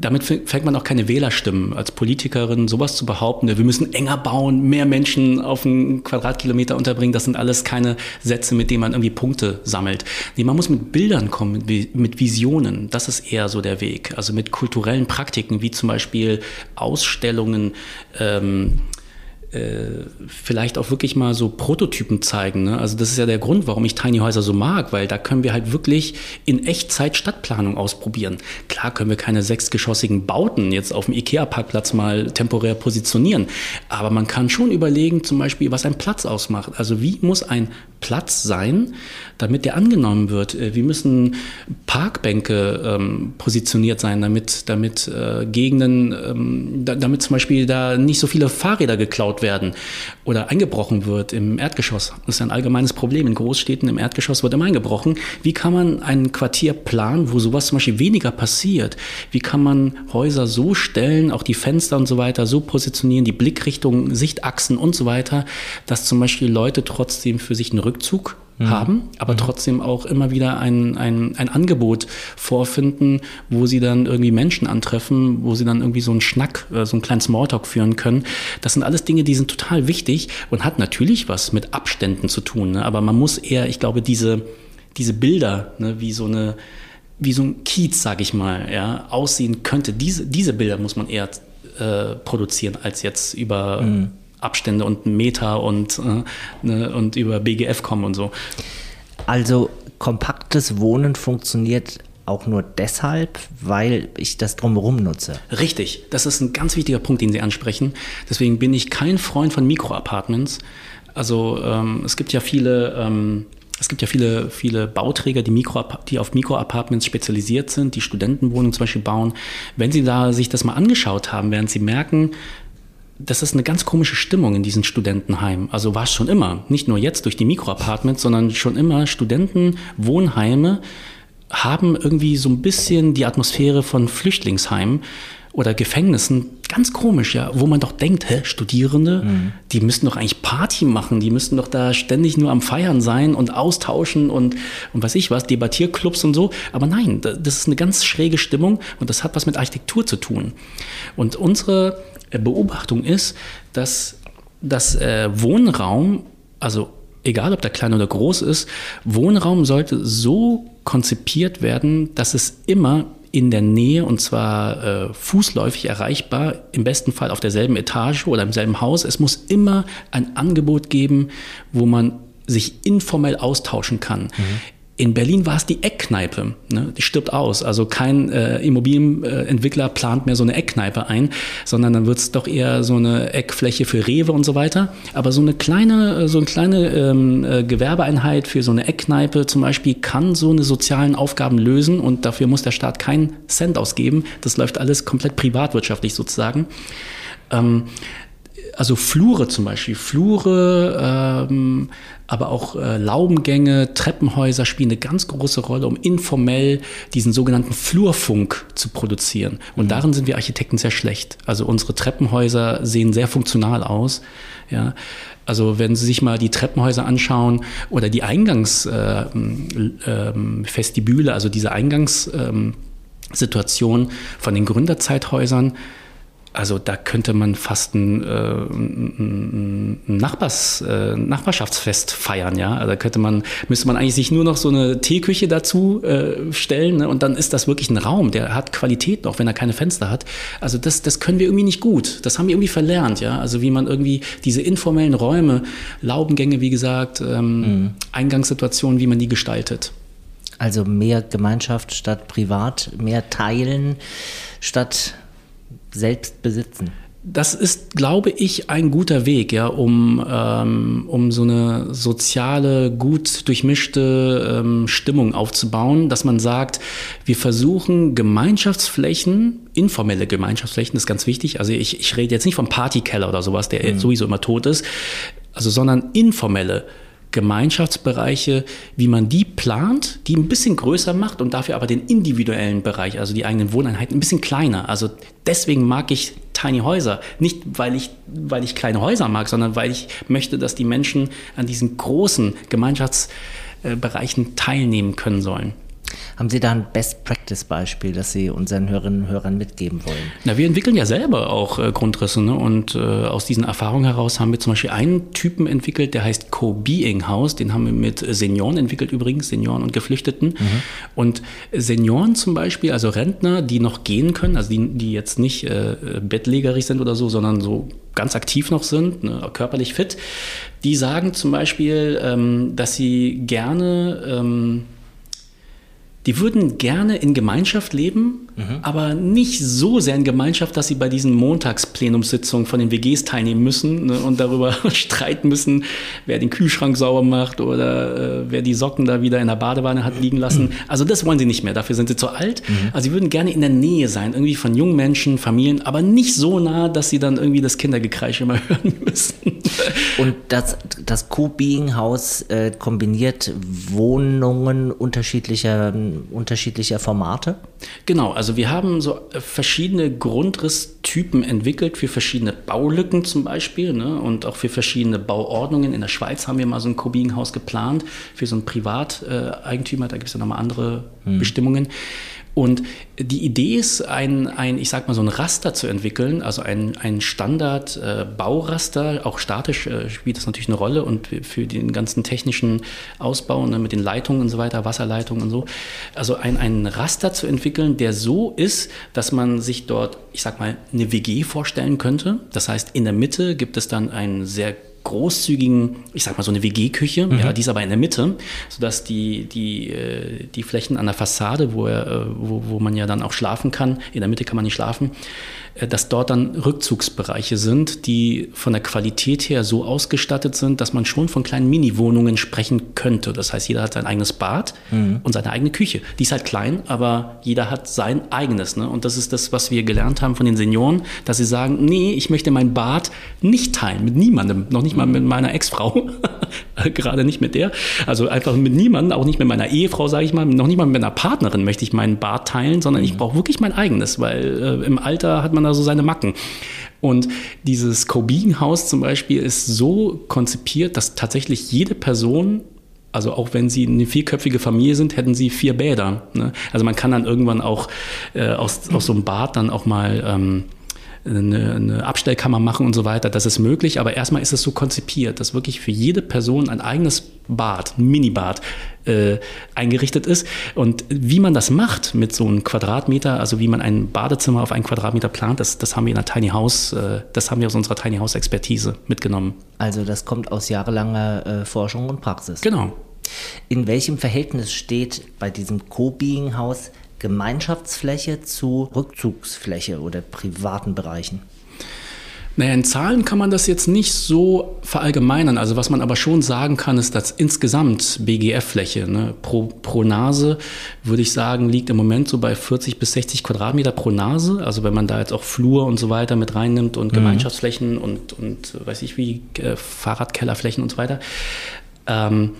Speaker 1: damit fängt man auch keine Wählerstimmen. Als Politikerin sowas zu behaupten, wir müssen enger bauen, mehr Menschen auf einen Quadratkilometer unterbringen, das sind alles keine Sätze, mit denen man irgendwie Punkte sammelt. Nee, man muss mit Bildern kommen, mit Visionen. Das ist eher so der Weg. Also mit kulturellen Praktiken, wie zum Beispiel Ausstellungen, ähm, äh, vielleicht auch wirklich mal so Prototypen zeigen. Ne? Also das ist ja der Grund, warum ich Tiny Häuser so mag, weil da können wir halt wirklich in Echtzeit Stadtplanung ausprobieren. Klar können wir keine sechsgeschossigen Bauten jetzt auf dem Ikea-Parkplatz mal temporär positionieren, aber man kann schon überlegen, zum Beispiel, was ein Platz ausmacht. Also wie muss ein Platz sein, damit der angenommen wird? Äh, wie müssen Parkbänke ähm, positioniert sein, damit, damit äh, Gegenden, ähm, da, damit zum Beispiel da nicht so viele Fahrräder werden oder eingebrochen wird im Erdgeschoss. Das ist ein allgemeines Problem. In Großstädten im Erdgeschoss wird immer eingebrochen. Wie kann man ein Quartier planen, wo sowas zum Beispiel weniger passiert? Wie kann man Häuser so stellen, auch die Fenster und so weiter, so positionieren, die Blickrichtungen, Sichtachsen und so weiter, dass zum Beispiel Leute trotzdem für sich einen Rückzug mhm. haben, aber mhm. trotzdem auch immer wieder ein, ein, ein Angebot vorfinden, wo sie dann irgendwie Menschen antreffen, wo sie dann irgendwie so einen Schnack, äh, so einen kleinen Smalltalk führen können. Das sind alles Dinge, die sind total wichtig und hat natürlich was mit Abständen zu tun. Ne? Aber man muss eher, ich glaube, diese, diese Bilder, ne, wie so eine wie so ein Kiez, sag ich mal, ja, aussehen könnte. Diese, diese Bilder muss man eher äh, produzieren, als jetzt über mhm. Abstände und Meter und, äh, ne, und über BGF kommen und so.
Speaker 3: Also kompaktes Wohnen funktioniert auch nur deshalb, weil ich das drumherum nutze.
Speaker 1: Richtig, das ist ein ganz wichtiger Punkt, den Sie ansprechen. Deswegen bin ich kein Freund von Mikroapartments. Also ähm, es gibt ja viele ähm, es gibt ja viele, viele Bauträger, die, Mikro, die auf Mikroapartments spezialisiert sind, die Studentenwohnungen zum Beispiel bauen. Wenn Sie da sich das mal angeschaut haben, werden Sie merken, das ist eine ganz komische Stimmung in diesen Studentenheimen. Also war es schon immer, nicht nur jetzt durch die Mikroapartments, sondern schon immer Studentenwohnheime haben irgendwie so ein bisschen die Atmosphäre von Flüchtlingsheimen oder Gefängnissen. Ganz komisch, ja, wo man doch denkt, hä, Studierende, mhm. die müssten doch eigentlich Party machen, die müssten doch da ständig nur am Feiern sein und austauschen und, und was ich was, Debattierclubs und so. Aber nein, das ist eine ganz schräge Stimmung und das hat was mit Architektur zu tun. Und unsere Beobachtung ist, dass das äh, Wohnraum, also egal ob der klein oder groß ist, Wohnraum sollte so konzipiert werden, dass es immer in der Nähe und zwar äh, fußläufig erreichbar, im besten Fall auf derselben Etage oder im selben Haus. Es muss immer ein Angebot geben, wo man sich informell austauschen kann. Mhm. In Berlin war es die Eckkneipe. Ne? Die stirbt aus. Also kein äh, Immobilienentwickler plant mehr so eine Eckkneipe ein, sondern dann wird es doch eher so eine Eckfläche für Rewe und so weiter. Aber so eine kleine, so eine kleine ähm, äh, Gewerbeeinheit für so eine Eckkneipe zum Beispiel kann so eine sozialen Aufgaben lösen und dafür muss der Staat keinen Cent ausgeben. Das läuft alles komplett privatwirtschaftlich sozusagen. Ähm, also Flure zum Beispiel, Flure, ähm, aber auch äh, Laubengänge, Treppenhäuser spielen eine ganz große Rolle, um informell diesen sogenannten Flurfunk zu produzieren. Und mhm. darin sind wir Architekten sehr schlecht. Also unsere Treppenhäuser sehen sehr funktional aus. Ja, also wenn Sie sich mal die Treppenhäuser anschauen oder die Eingangsvestibüle, äh, äh, also diese Eingangssituation ähm, von den Gründerzeithäusern, also da könnte man fast ein, äh, ein Nachbars, äh, Nachbarschaftsfest feiern, ja. Also da könnte man, müsste man eigentlich sich nur noch so eine Teeküche dazu äh, stellen ne? und dann ist das wirklich ein Raum, der hat Qualität noch, wenn er keine Fenster hat. Also das, das können wir irgendwie nicht gut. Das haben wir irgendwie verlernt, ja. Also wie man irgendwie diese informellen Räume, Laubengänge, wie gesagt, ähm, mhm. Eingangssituationen, wie man die gestaltet.
Speaker 3: Also mehr Gemeinschaft statt privat, mehr teilen statt selbst besitzen.
Speaker 1: Das ist, glaube ich, ein guter Weg, ja, um, ähm, um so eine soziale, gut durchmischte ähm, Stimmung aufzubauen, dass man sagt, wir versuchen Gemeinschaftsflächen, informelle Gemeinschaftsflächen, das ist ganz wichtig. Also ich, ich rede jetzt nicht vom Partykeller oder sowas, der mhm. sowieso immer tot ist, also sondern informelle Gemeinschaftsbereiche, wie man die plant, die ein bisschen größer macht und dafür aber den individuellen Bereich, also die eigenen Wohneinheiten, ein bisschen kleiner. Also deswegen mag ich Tiny Häuser. Nicht, weil ich, weil ich kleine Häuser mag, sondern weil ich möchte, dass die Menschen an diesen großen Gemeinschaftsbereichen teilnehmen können sollen.
Speaker 3: Haben Sie da ein Best-Practice-Beispiel, das Sie unseren Hörerinnen und Hörern mitgeben wollen?
Speaker 1: Na, wir entwickeln ja selber auch äh, Grundrisse ne? und äh, aus diesen Erfahrungen heraus haben wir zum Beispiel einen Typen entwickelt, der heißt Co-Being House. Den haben wir mit Senioren entwickelt übrigens, Senioren und Geflüchteten. Mhm. Und Senioren zum Beispiel, also Rentner, die noch gehen können, also die, die jetzt nicht äh, bettlägerig sind oder so, sondern so ganz aktiv noch sind, ne, körperlich fit, die sagen zum Beispiel, ähm, dass sie gerne ähm, die würden gerne in Gemeinschaft leben, mhm. aber nicht so sehr in Gemeinschaft, dass sie bei diesen Montagsplenumssitzungen von den WGs teilnehmen müssen ne, und darüber streiten müssen, wer den Kühlschrank sauber macht oder äh, wer die Socken da wieder in der Badewanne hat liegen lassen. Mhm. Also das wollen sie nicht mehr, dafür sind sie zu alt. Mhm. Also sie würden gerne in der Nähe sein, irgendwie von jungen Menschen, Familien, aber nicht so nah, dass sie dann irgendwie das Kindergekreisch immer hören müssen.
Speaker 3: Und das, das Co-Being-Haus äh, kombiniert Wohnungen unterschiedlicher unterschiedlicher Formate?
Speaker 1: Genau, also wir haben so äh, verschiedene Grundrisstypen entwickelt für verschiedene Baulücken zum Beispiel ne, und auch für verschiedene Bauordnungen. In der Schweiz haben wir mal so ein Kobienhaus geplant für so einen Privateigentümer, da gibt es ja nochmal andere hm. Bestimmungen. Und die Idee ist, ein, ein, ich sag mal, so ein Raster zu entwickeln, also ein, ein Standard-Bauraster, äh, auch statisch äh, spielt das natürlich eine Rolle und für den ganzen technischen Ausbau ne, mit den Leitungen und so weiter, Wasserleitungen und so. Also ein, ein Raster zu entwickeln, der so ist, dass man sich dort, ich sag mal, eine WG vorstellen könnte. Das heißt, in der Mitte gibt es dann einen sehr großzügigen, ich sag mal so eine WG-Küche, mhm. ja, die ist aber in der Mitte, sodass die, die, äh, die Flächen an der Fassade, wo, er, äh, wo, wo man ja dann auch schlafen kann, in der Mitte kann man nicht schlafen, dass dort dann Rückzugsbereiche sind, die von der Qualität her so ausgestattet sind, dass man schon von kleinen Mini-Wohnungen sprechen könnte. Das heißt, jeder hat sein eigenes Bad mhm. und seine eigene Küche. Die ist halt klein, aber jeder hat sein eigenes. Ne? Und das ist das, was wir gelernt haben von den Senioren, dass sie sagen, nee, ich möchte mein Bad nicht teilen mit niemandem, noch nicht mal mit meiner Ex-Frau, gerade nicht mit der. Also einfach mit niemandem, auch nicht mit meiner Ehefrau, sage ich mal, noch nicht mal mit meiner Partnerin möchte ich mein Bad teilen, sondern ich mhm. brauche wirklich mein eigenes, weil äh, im Alter hat man da so seine Macken. Und dieses Cobean-Haus zum Beispiel ist so konzipiert, dass tatsächlich jede Person also auch wenn sie eine vierköpfige Familie sind, hätten sie vier Bäder. Ne? Also man kann dann irgendwann auch äh, aus, aus so einem Bad dann auch mal ähm, eine, eine Abstellkammer machen und so weiter. Das ist möglich, aber erstmal ist es so konzipiert, dass wirklich für jede Person ein eigenes Bad, ein Minibad äh, eingerichtet ist. Und wie man das macht mit so einem Quadratmeter, also wie man ein Badezimmer auf einen Quadratmeter plant, das, das haben wir in der Tiny House, äh, das haben wir aus unserer Tiny House Expertise mitgenommen.
Speaker 3: Also das kommt aus jahrelanger äh, Forschung und Praxis.
Speaker 1: Genau.
Speaker 3: In welchem Verhältnis steht bei diesem Co-Being-Haus Gemeinschaftsfläche zu Rückzugsfläche oder privaten Bereichen?
Speaker 1: Naja, in Zahlen kann man das jetzt nicht so verallgemeinern. Also was man aber schon sagen kann, ist, dass insgesamt BGF-Fläche ne, pro, pro Nase, würde ich sagen, liegt im Moment so bei 40 bis 60 Quadratmeter pro Nase. Also wenn man da jetzt auch Flur und so weiter mit reinnimmt und mhm. Gemeinschaftsflächen und, und weiß ich wie, äh, Fahrradkellerflächen und so weiter. Ähm,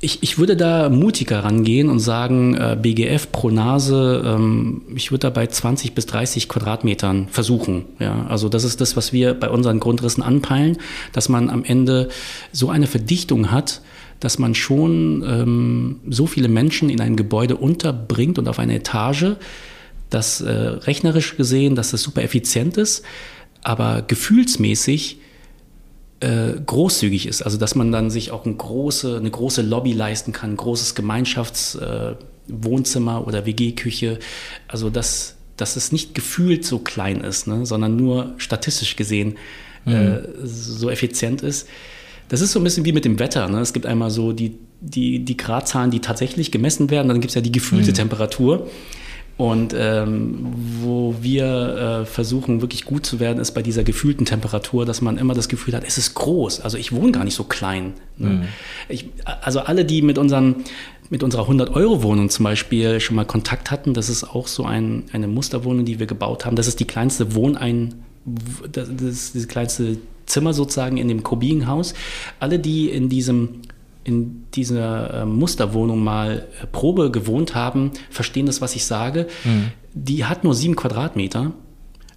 Speaker 1: ich, ich würde da mutiger rangehen und sagen, äh, BGF pro Nase, ähm, ich würde da bei 20 bis 30 Quadratmetern versuchen. Ja? Also das ist das, was wir bei unseren Grundrissen anpeilen, dass man am Ende so eine Verdichtung hat, dass man schon ähm, so viele Menschen in ein Gebäude unterbringt und auf eine Etage, dass äh, rechnerisch gesehen, dass das super effizient ist, aber gefühlsmäßig äh, großzügig ist. Also dass man dann sich auch eine große, eine große Lobby leisten kann, ein großes Gemeinschaftswohnzimmer äh, oder WG-Küche. Also dass, dass es nicht gefühlt so klein ist, ne, sondern nur statistisch gesehen äh, mhm. äh, so effizient ist. Das ist so ein bisschen wie mit dem Wetter. Ne? Es gibt einmal so die, die, die Gradzahlen, die tatsächlich gemessen werden, dann gibt es ja die gefühlte mhm. Temperatur. Und ähm, wo wir äh, versuchen, wirklich gut zu werden, ist bei dieser gefühlten Temperatur, dass man immer das Gefühl hat, es ist groß. Also ich wohne gar nicht so klein. Ne? Mhm. Ich, also alle, die mit unseren mit unserer 100-Euro-Wohnung zum Beispiel schon mal Kontakt hatten, das ist auch so ein, eine Musterwohnung, die wir gebaut haben. Das ist die kleinste Wohnein, das ist das kleinste Zimmer sozusagen in dem Kobinhaus. Alle, die in diesem in dieser äh, Musterwohnung mal äh, Probe gewohnt haben, verstehen das, was ich sage. Mhm. Die hat nur sieben Quadratmeter,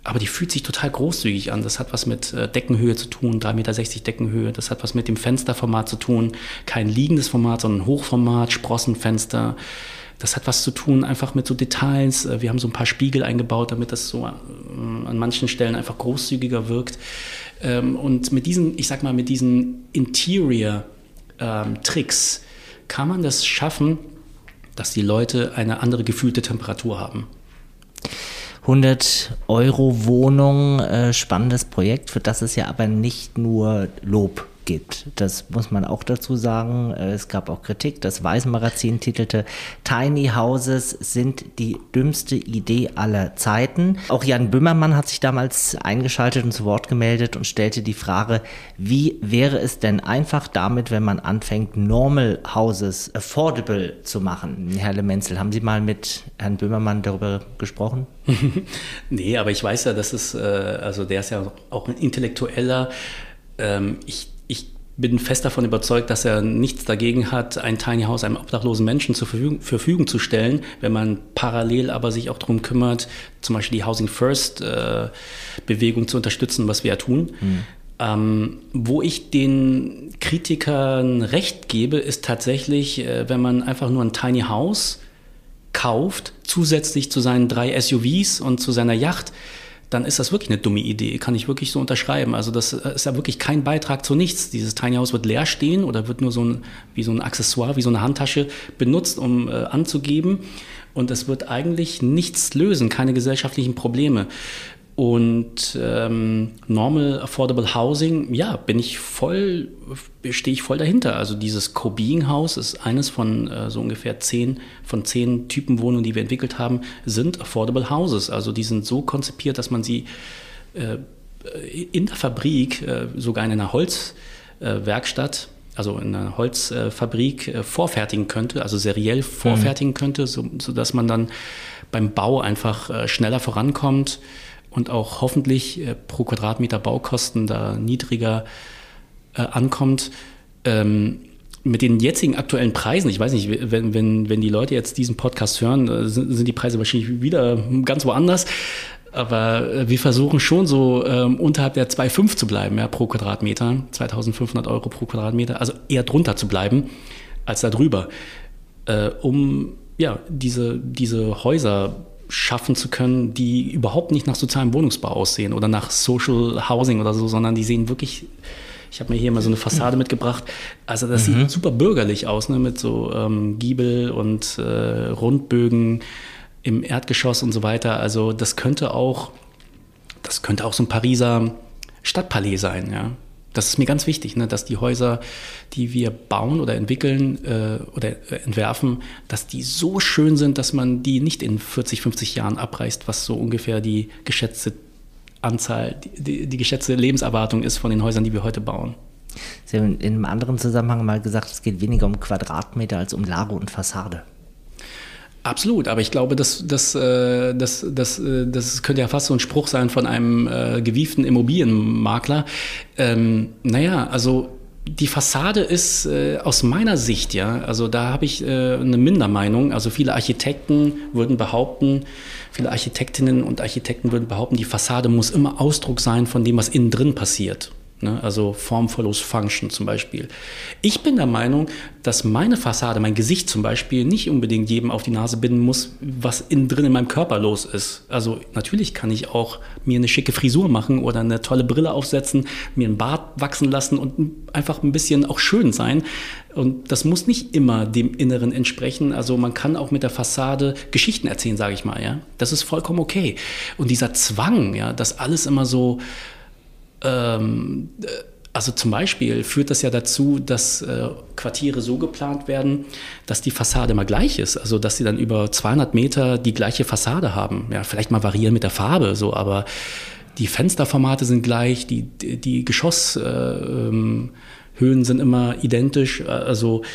Speaker 1: aber die fühlt sich total großzügig an. Das hat was mit äh, Deckenhöhe zu tun, 3,60 Meter Deckenhöhe. Das hat was mit dem Fensterformat zu tun. Kein liegendes Format, sondern Hochformat, Sprossenfenster. Das hat was zu tun einfach mit so Details. Äh, wir haben so ein paar Spiegel eingebaut, damit das so äh, an manchen Stellen einfach großzügiger wirkt. Ähm, und mit diesen, ich sag mal, mit diesen Interior ähm, Tricks kann man das schaffen, dass die Leute eine andere gefühlte Temperatur haben.
Speaker 3: 100 Euro Wohnung, äh, spannendes Projekt, für das es ja aber nicht nur Lob gibt. Das muss man auch dazu sagen. Äh, es gab auch Kritik. Das Weisenmagazin titelte Tiny Houses sind die dümmste Idee aller Zeiten. Auch Jan Böhmermann hat sich damals eingeschaltet und zu Wort gemeldet und stellte die Frage, wie wäre es denn einfach damit, wenn man anfängt, Normal Houses affordable zu machen? Herr Lemenzel, haben Sie mal mit Herrn Böhmermann darüber gesprochen?
Speaker 1: nee, aber ich weiß ja, dass es, äh, also der ist ja auch ein Intellektueller. Ähm, ich bin fest davon überzeugt, dass er nichts dagegen hat, ein Tiny House einem obdachlosen Menschen zur Verfügung, Verfügung zu stellen, wenn man parallel aber sich auch darum kümmert, zum Beispiel die Housing First äh, Bewegung zu unterstützen, was wir ja tun. Mhm. Ähm, wo ich den Kritikern recht gebe, ist tatsächlich, äh, wenn man einfach nur ein Tiny House kauft, zusätzlich zu seinen drei SUVs und zu seiner Yacht, dann ist das wirklich eine dumme Idee, kann ich wirklich so unterschreiben. Also das ist ja wirklich kein Beitrag zu nichts. Dieses Tiny House wird leer stehen oder wird nur so ein, wie so ein Accessoire, wie so eine Handtasche benutzt, um äh, anzugeben. Und es wird eigentlich nichts lösen, keine gesellschaftlichen Probleme. Und ähm, Normal Affordable Housing, ja, bin ich voll, stehe ich voll dahinter. Also dieses Co-Being House ist eines von äh, so ungefähr zehn, von zehn Typen Wohnungen, die wir entwickelt haben, sind Affordable Houses. Also die sind so konzipiert, dass man sie äh, in der Fabrik, äh, sogar in einer Holzwerkstatt, also in einer Holzfabrik äh, vorfertigen könnte, also seriell vorfertigen mhm. könnte, so, sodass man dann beim Bau einfach äh, schneller vorankommt und auch hoffentlich äh, pro Quadratmeter Baukosten da niedriger äh, ankommt. Ähm, mit den jetzigen aktuellen Preisen, ich weiß nicht, wenn, wenn, wenn die Leute jetzt diesen Podcast hören, äh, sind, sind die Preise wahrscheinlich wieder ganz woanders. Aber wir versuchen schon so ähm, unterhalb der 2,5 zu bleiben, ja, pro Quadratmeter, 2500 Euro pro Quadratmeter, also eher drunter zu bleiben als da drüber, äh, um ja, diese, diese Häuser schaffen zu können, die überhaupt nicht nach sozialem Wohnungsbau aussehen oder nach Social Housing oder so, sondern die sehen wirklich, ich habe mir hier mal so eine Fassade mitgebracht, also das mhm. sieht super bürgerlich aus, ne, mit so ähm, Giebel und äh, Rundbögen im Erdgeschoss und so weiter. Also das könnte auch, das könnte auch so ein Pariser Stadtpalais sein, ja das ist mir ganz wichtig, ne, dass die Häuser, die wir bauen oder entwickeln äh, oder äh, entwerfen, dass die so schön sind, dass man die nicht in 40, 50 Jahren abreißt, was so ungefähr die geschätzte Anzahl, die, die geschätzte Lebenserwartung ist von den Häusern, die wir heute bauen.
Speaker 3: Sie haben in einem anderen Zusammenhang mal gesagt, es geht weniger um Quadratmeter als um Lage und Fassade.
Speaker 1: Absolut, aber ich glaube, das, das, äh, das, das, äh, das könnte ja fast so ein Spruch sein von einem äh, gewieften Immobilienmakler. Ähm, naja, also die Fassade ist äh, aus meiner Sicht, ja, also da habe ich äh, eine Mindermeinung. Also viele Architekten würden behaupten, viele Architektinnen und Architekten würden behaupten, die Fassade muss immer Ausdruck sein von dem, was innen drin passiert. Ne? Also Form follows Function zum Beispiel. Ich bin der Meinung, dass meine Fassade, mein Gesicht zum Beispiel, nicht unbedingt jedem auf die Nase binden muss, was innen drin in meinem Körper los ist. Also natürlich kann ich auch mir eine schicke Frisur machen oder eine tolle Brille aufsetzen, mir einen Bart wachsen lassen und einfach ein bisschen auch schön sein. Und das muss nicht immer dem Inneren entsprechen. Also man kann auch mit der Fassade Geschichten erzählen, sage ich mal. Ja, das ist vollkommen okay. Und dieser Zwang, ja, dass alles immer so ähm, also zum Beispiel führt das ja dazu, dass äh, Quartiere so geplant werden, dass die Fassade immer gleich ist. Also dass sie dann über 200 Meter die gleiche Fassade haben. Ja, vielleicht mal variieren mit der Farbe, so, aber die Fensterformate sind gleich, die, die, die Geschosshöhen äh, ähm, sind immer identisch. Also ähm,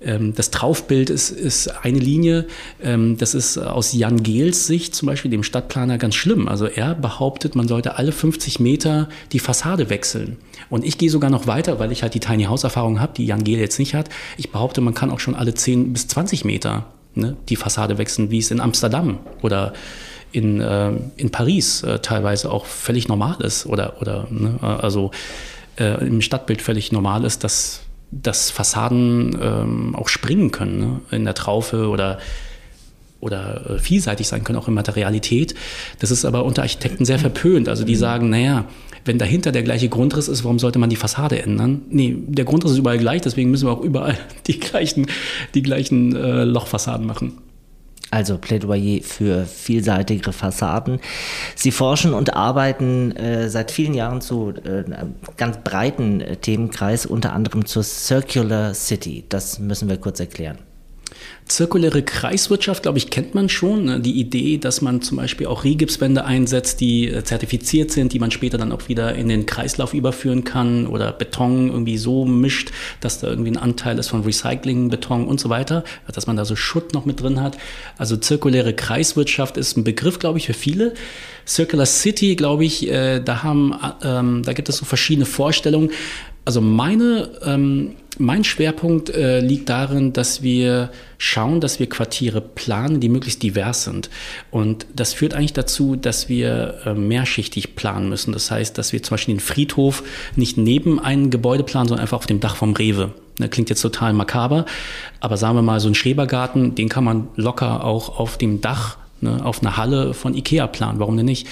Speaker 1: das Traufbild ist, ist eine Linie. Ähm, das ist aus Jan Gehls Sicht zum Beispiel, dem Stadtplaner, ganz schlimm. Also er behauptet, man sollte alle 50 Meter die Fassade wechseln. Und ich gehe sogar noch weiter, weil ich halt die Tiny House Erfahrung habe, die Jan Gehl jetzt nicht hat. Ich behaupte, man kann auch schon alle 10 bis 20 Meter ne, die Fassade wechseln, wie es in Amsterdam oder in, äh, in Paris äh, teilweise auch völlig normal ist oder, oder ne, also äh, im Stadtbild völlig normal ist, dass dass Fassaden ähm, auch springen können ne? in der Traufe oder oder äh, vielseitig sein können, auch in Materialität. Das ist aber unter Architekten sehr verpönt. Also die sagen, naja, wenn dahinter der gleiche Grundriss ist, warum sollte man die Fassade ändern? Nee, der Grundriss ist überall gleich, deswegen müssen wir auch überall die gleichen, die gleichen äh, Lochfassaden machen.
Speaker 3: Also Plädoyer für vielseitigere Fassaden. Sie forschen und arbeiten äh, seit vielen Jahren zu äh, ganz breiten äh, Themenkreis, unter anderem zur Circular City. Das müssen wir kurz erklären.
Speaker 1: Zirkuläre Kreiswirtschaft, glaube ich, kennt man schon. Ne? Die Idee, dass man zum Beispiel auch Rigipswände einsetzt, die äh, zertifiziert sind, die man später dann auch wieder in den Kreislauf überführen kann oder Beton irgendwie so mischt, dass da irgendwie ein Anteil ist von Recycling, Beton und so weiter, dass man da so Schutt noch mit drin hat. Also zirkuläre Kreiswirtschaft ist ein Begriff, glaube ich, für viele. Circular City, glaube ich, äh, da haben, ähm, da gibt es so verschiedene Vorstellungen. Also meine, ähm, mein Schwerpunkt äh, liegt darin, dass wir schauen, dass wir Quartiere planen, die möglichst divers sind. Und das führt eigentlich dazu, dass wir äh, mehrschichtig planen müssen. Das heißt, dass wir zum Beispiel den Friedhof nicht neben einem Gebäude planen, sondern einfach auf dem Dach vom Rewe. Das klingt jetzt total makaber, aber sagen wir mal, so ein Schrebergarten, den kann man locker auch auf dem Dach, ne, auf einer Halle von Ikea planen. Warum denn nicht?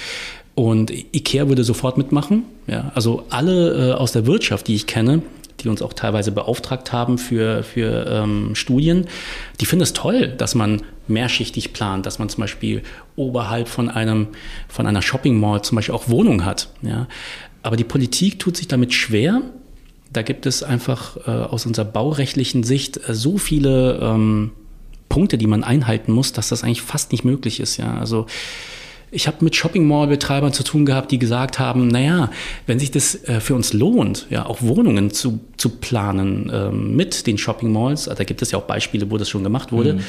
Speaker 1: Und IKEA würde sofort mitmachen. Ja, also alle äh, aus der Wirtschaft, die ich kenne, die uns auch teilweise beauftragt haben für, für ähm, Studien, die finden es toll, dass man mehrschichtig plant, dass man zum Beispiel oberhalb von einem von einer Shopping Mall zum Beispiel auch Wohnungen hat. Ja. Aber die Politik tut sich damit schwer. Da gibt es einfach äh, aus unserer baurechtlichen Sicht äh, so viele ähm, Punkte, die man einhalten muss, dass das eigentlich fast nicht möglich ist. Ja. Also ich habe mit Shopping Mall-Betreibern zu tun gehabt, die gesagt haben, naja, wenn sich das äh, für uns lohnt, ja, auch Wohnungen zu, zu planen äh, mit den Shopping Malls, also da gibt es ja auch Beispiele, wo das schon gemacht wurde, mhm.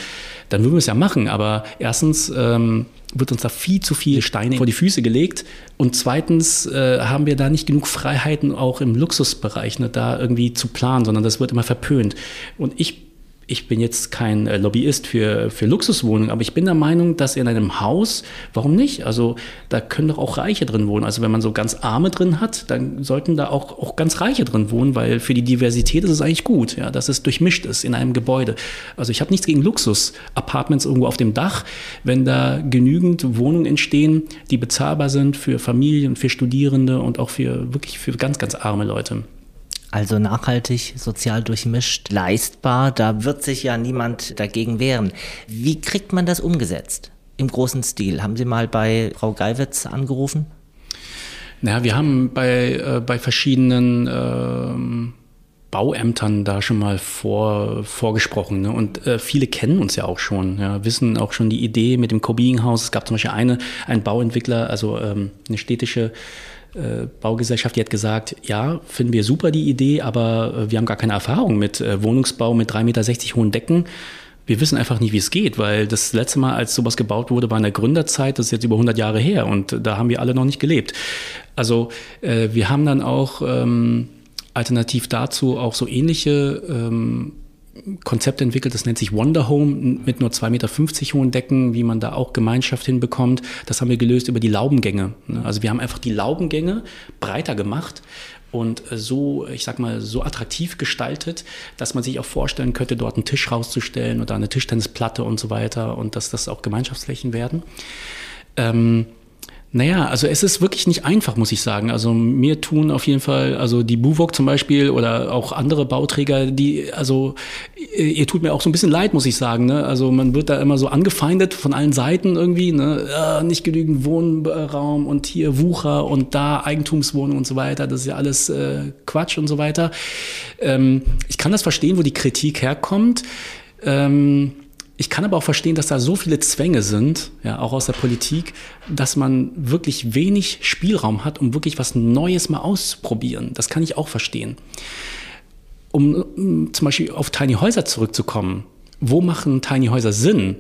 Speaker 1: dann würden wir es ja machen. Aber erstens ähm, wird uns da viel zu viele Steine vor die Füße gelegt und zweitens äh, haben wir da nicht genug Freiheiten auch im Luxusbereich, ne, da irgendwie zu planen, sondern das wird immer verpönt. Und ich ich bin jetzt kein äh, Lobbyist für, für Luxuswohnungen, aber ich bin der Meinung, dass in einem Haus, warum nicht? Also da können doch auch Reiche drin wohnen. Also wenn man so ganz Arme drin hat, dann sollten da auch, auch ganz Reiche drin wohnen, weil für die Diversität ist es eigentlich gut, ja, dass es durchmischt ist in einem Gebäude. Also ich habe nichts gegen Luxus-Apartments irgendwo auf dem Dach, wenn da genügend Wohnungen entstehen, die bezahlbar sind für Familien, für Studierende und auch für wirklich für ganz, ganz arme Leute.
Speaker 3: Also nachhaltig, sozial durchmischt, leistbar, da wird sich ja niemand dagegen wehren. Wie kriegt man das umgesetzt im großen Stil? Haben Sie mal bei Frau Geiwitz angerufen?
Speaker 1: Naja, wir haben bei, äh, bei verschiedenen ähm, Bauämtern da schon mal vor, vorgesprochen. Ne? Und äh, viele kennen uns ja auch schon, ja, wissen auch schon die Idee mit dem Co-Being-Haus. Es gab zum Beispiel eine, einen Bauentwickler, also ähm, eine städtische äh, Baugesellschaft, die hat gesagt, ja, finden wir super die Idee, aber äh, wir haben gar keine Erfahrung mit äh, Wohnungsbau mit 3,60 Meter hohen Decken. Wir wissen einfach nicht, wie es geht, weil das letzte Mal, als sowas gebaut wurde, war in der Gründerzeit, das ist jetzt über 100 Jahre her und da haben wir alle noch nicht gelebt. Also wir haben dann auch... Ähm, alternativ dazu auch so ähnliche ähm, Konzepte entwickelt, das nennt sich Wonder Home mit nur 2,50 Meter hohen Decken, wie man da auch Gemeinschaft hinbekommt. Das haben wir gelöst über die Laubengänge. Ne? Also wir haben einfach die Laubengänge breiter gemacht und so, ich sag mal, so attraktiv gestaltet, dass man sich auch vorstellen könnte, dort einen Tisch rauszustellen oder eine Tischtennisplatte und so weiter und dass das auch Gemeinschaftsflächen werden. Ähm, naja, also es ist wirklich nicht einfach, muss ich sagen. Also mir tun auf jeden Fall, also die Buwok zum Beispiel oder auch andere Bauträger, die, also ihr tut mir auch so ein bisschen leid, muss ich sagen. Ne? Also man wird da immer so angefeindet von allen Seiten irgendwie, ne? Äh, nicht genügend Wohnraum und hier Wucher und da Eigentumswohnung und so weiter. Das ist ja alles äh, Quatsch und so weiter. Ähm, ich kann das verstehen, wo die Kritik herkommt. Ähm, ich kann aber auch verstehen, dass da so viele Zwänge sind, ja, auch aus der Politik, dass man wirklich wenig Spielraum hat, um wirklich was Neues mal auszuprobieren. Das kann ich auch verstehen. Um, um zum Beispiel auf Tiny Häuser zurückzukommen. Wo machen Tiny Häuser Sinn?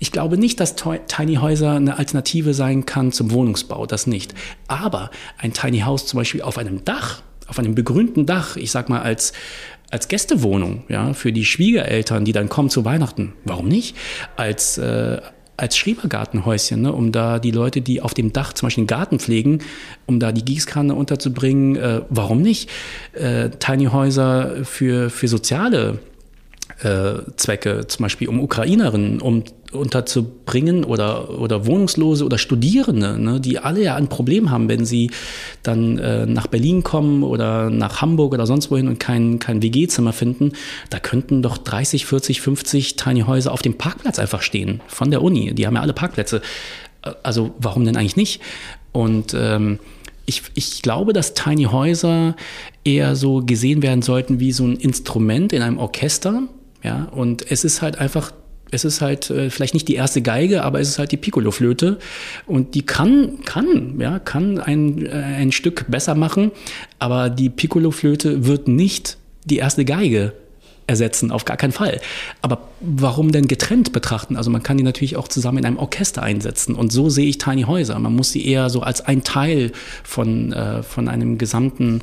Speaker 1: Ich glaube nicht, dass Tiny Häuser eine Alternative sein kann zum Wohnungsbau, das nicht. Aber ein Tiny House zum Beispiel auf einem Dach, auf einem begrünten Dach, ich sag mal als als Gästewohnung, ja, für die Schwiegereltern, die dann kommen zu Weihnachten. Warum nicht? Als, äh, als Schrebergartenhäuschen, ne, um da die Leute, die auf dem Dach zum Beispiel einen Garten pflegen, um da die Gießkanne unterzubringen. Äh, warum nicht? Äh, Tiny Häuser für, für soziale äh, Zwecke, zum Beispiel um Ukrainerinnen, um unterzubringen oder, oder Wohnungslose oder Studierende, ne, die alle ja ein Problem haben, wenn sie dann äh, nach Berlin kommen oder nach Hamburg oder sonst wohin und kein, kein WG-Zimmer finden, da könnten doch 30, 40, 50 Tiny Häuser auf dem Parkplatz einfach stehen von der Uni. Die haben ja alle Parkplätze. Äh, also warum denn eigentlich nicht? Und ähm, ich, ich glaube, dass Tiny Häuser eher so gesehen werden sollten wie so ein Instrument in einem Orchester. Ja, und es ist halt einfach es ist halt äh, vielleicht nicht die erste Geige, aber es ist halt die Piccolo-Flöte und die kann, kann, ja, kann ein, äh, ein Stück besser machen, aber die Piccolo-Flöte wird nicht die erste Geige ersetzen, auf gar keinen Fall. Aber warum denn getrennt betrachten? Also man kann die natürlich auch zusammen in einem Orchester einsetzen und so sehe ich Tiny Häuser. Man muss sie eher so als ein Teil von, äh, von einem gesamten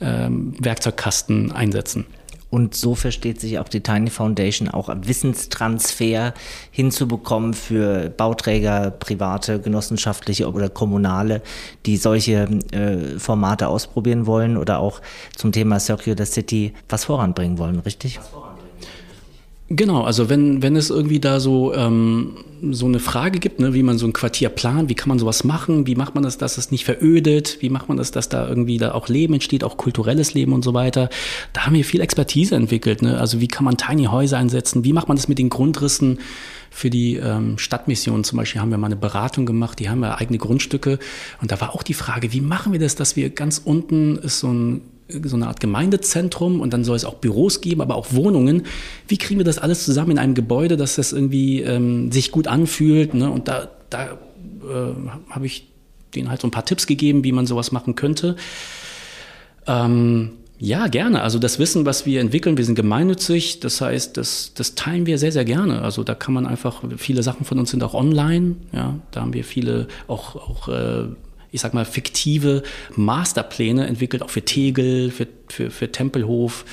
Speaker 1: ähm, Werkzeugkasten einsetzen.
Speaker 3: Und so versteht sich auch die Tiny Foundation auch Wissenstransfer hinzubekommen für Bauträger, private, genossenschaftliche oder kommunale, die solche äh, Formate ausprobieren wollen oder auch zum Thema Circular City was voranbringen wollen, richtig? Was voranbringen.
Speaker 1: Genau, also wenn, wenn es irgendwie da so, ähm, so eine Frage gibt, ne, wie man so ein Quartier plant, wie kann man sowas machen, wie macht man das, dass es nicht verödet, wie macht man das, dass da irgendwie da auch Leben entsteht, auch kulturelles Leben und so weiter, da haben wir viel Expertise entwickelt. Ne? Also wie kann man Tiny Häuser einsetzen, wie macht man das mit den Grundrissen für die ähm, Stadtmission zum Beispiel haben wir mal eine Beratung gemacht, die haben ja eigene Grundstücke und da war auch die Frage, wie machen wir das, dass wir ganz unten ist so ein so eine Art Gemeindezentrum und dann soll es auch Büros geben, aber auch Wohnungen. Wie kriegen wir das alles zusammen in einem Gebäude, dass das irgendwie ähm, sich gut anfühlt? Ne? Und da, da äh, habe ich denen halt so ein paar Tipps gegeben, wie man sowas machen könnte. Ähm, ja, gerne. Also das Wissen, was wir entwickeln, wir sind gemeinnützig. Das heißt, das, das teilen wir sehr, sehr gerne. Also da kann man einfach, viele Sachen von uns sind auch online. Ja, da haben wir viele auch, auch äh, ich sag mal, fiktive Masterpläne entwickelt, auch für Tegel, für, für, für Tempelhof.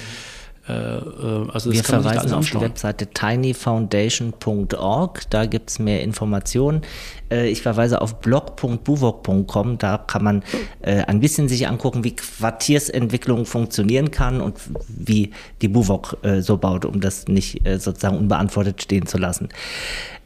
Speaker 3: Äh, äh, also Wir verweisen auf die Webseite tinyfoundation.org, da gibt es mehr Informationen. Äh, ich verweise auf blog.buwok.com, da kann man ein bisschen sich angucken, wie Quartiersentwicklung funktionieren kann und wie die Buwok so baut, um das nicht sozusagen unbeantwortet stehen zu lassen.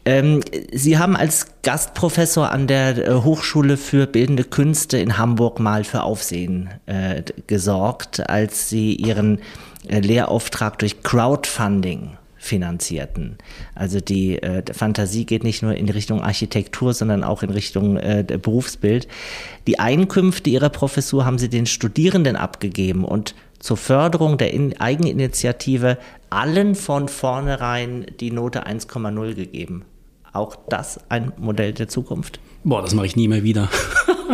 Speaker 3: Ähm, Sie haben als Gastprofessor an der äh, Hochschule für Bildende Künste in Hamburg mal für Aufsehen äh, gesorgt, als Sie Ihren äh, Lehrauftrag durch Crowdfunding finanzierten. Also die äh, Fantasie geht nicht nur in Richtung Architektur, sondern auch in Richtung äh, Berufsbild. Die Einkünfte ihrer Professur haben sie den Studierenden abgegeben und zur Förderung der in Eigeninitiative allen von vornherein die Note 1,0 gegeben. Auch das ein Modell der Zukunft?
Speaker 1: Boah, das mache ich nie mehr wieder.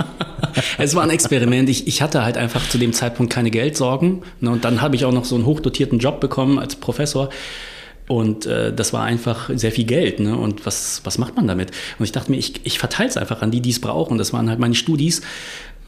Speaker 1: es war ein Experiment. Ich, ich hatte halt einfach zu dem Zeitpunkt keine Geldsorgen. Ne, und dann habe ich auch noch so einen hochdotierten Job bekommen als Professor. Und äh, das war einfach sehr viel Geld. Ne? Und was, was macht man damit? Und ich dachte mir, ich, ich verteile es einfach an die, die es brauchen. Das waren halt meine Studis.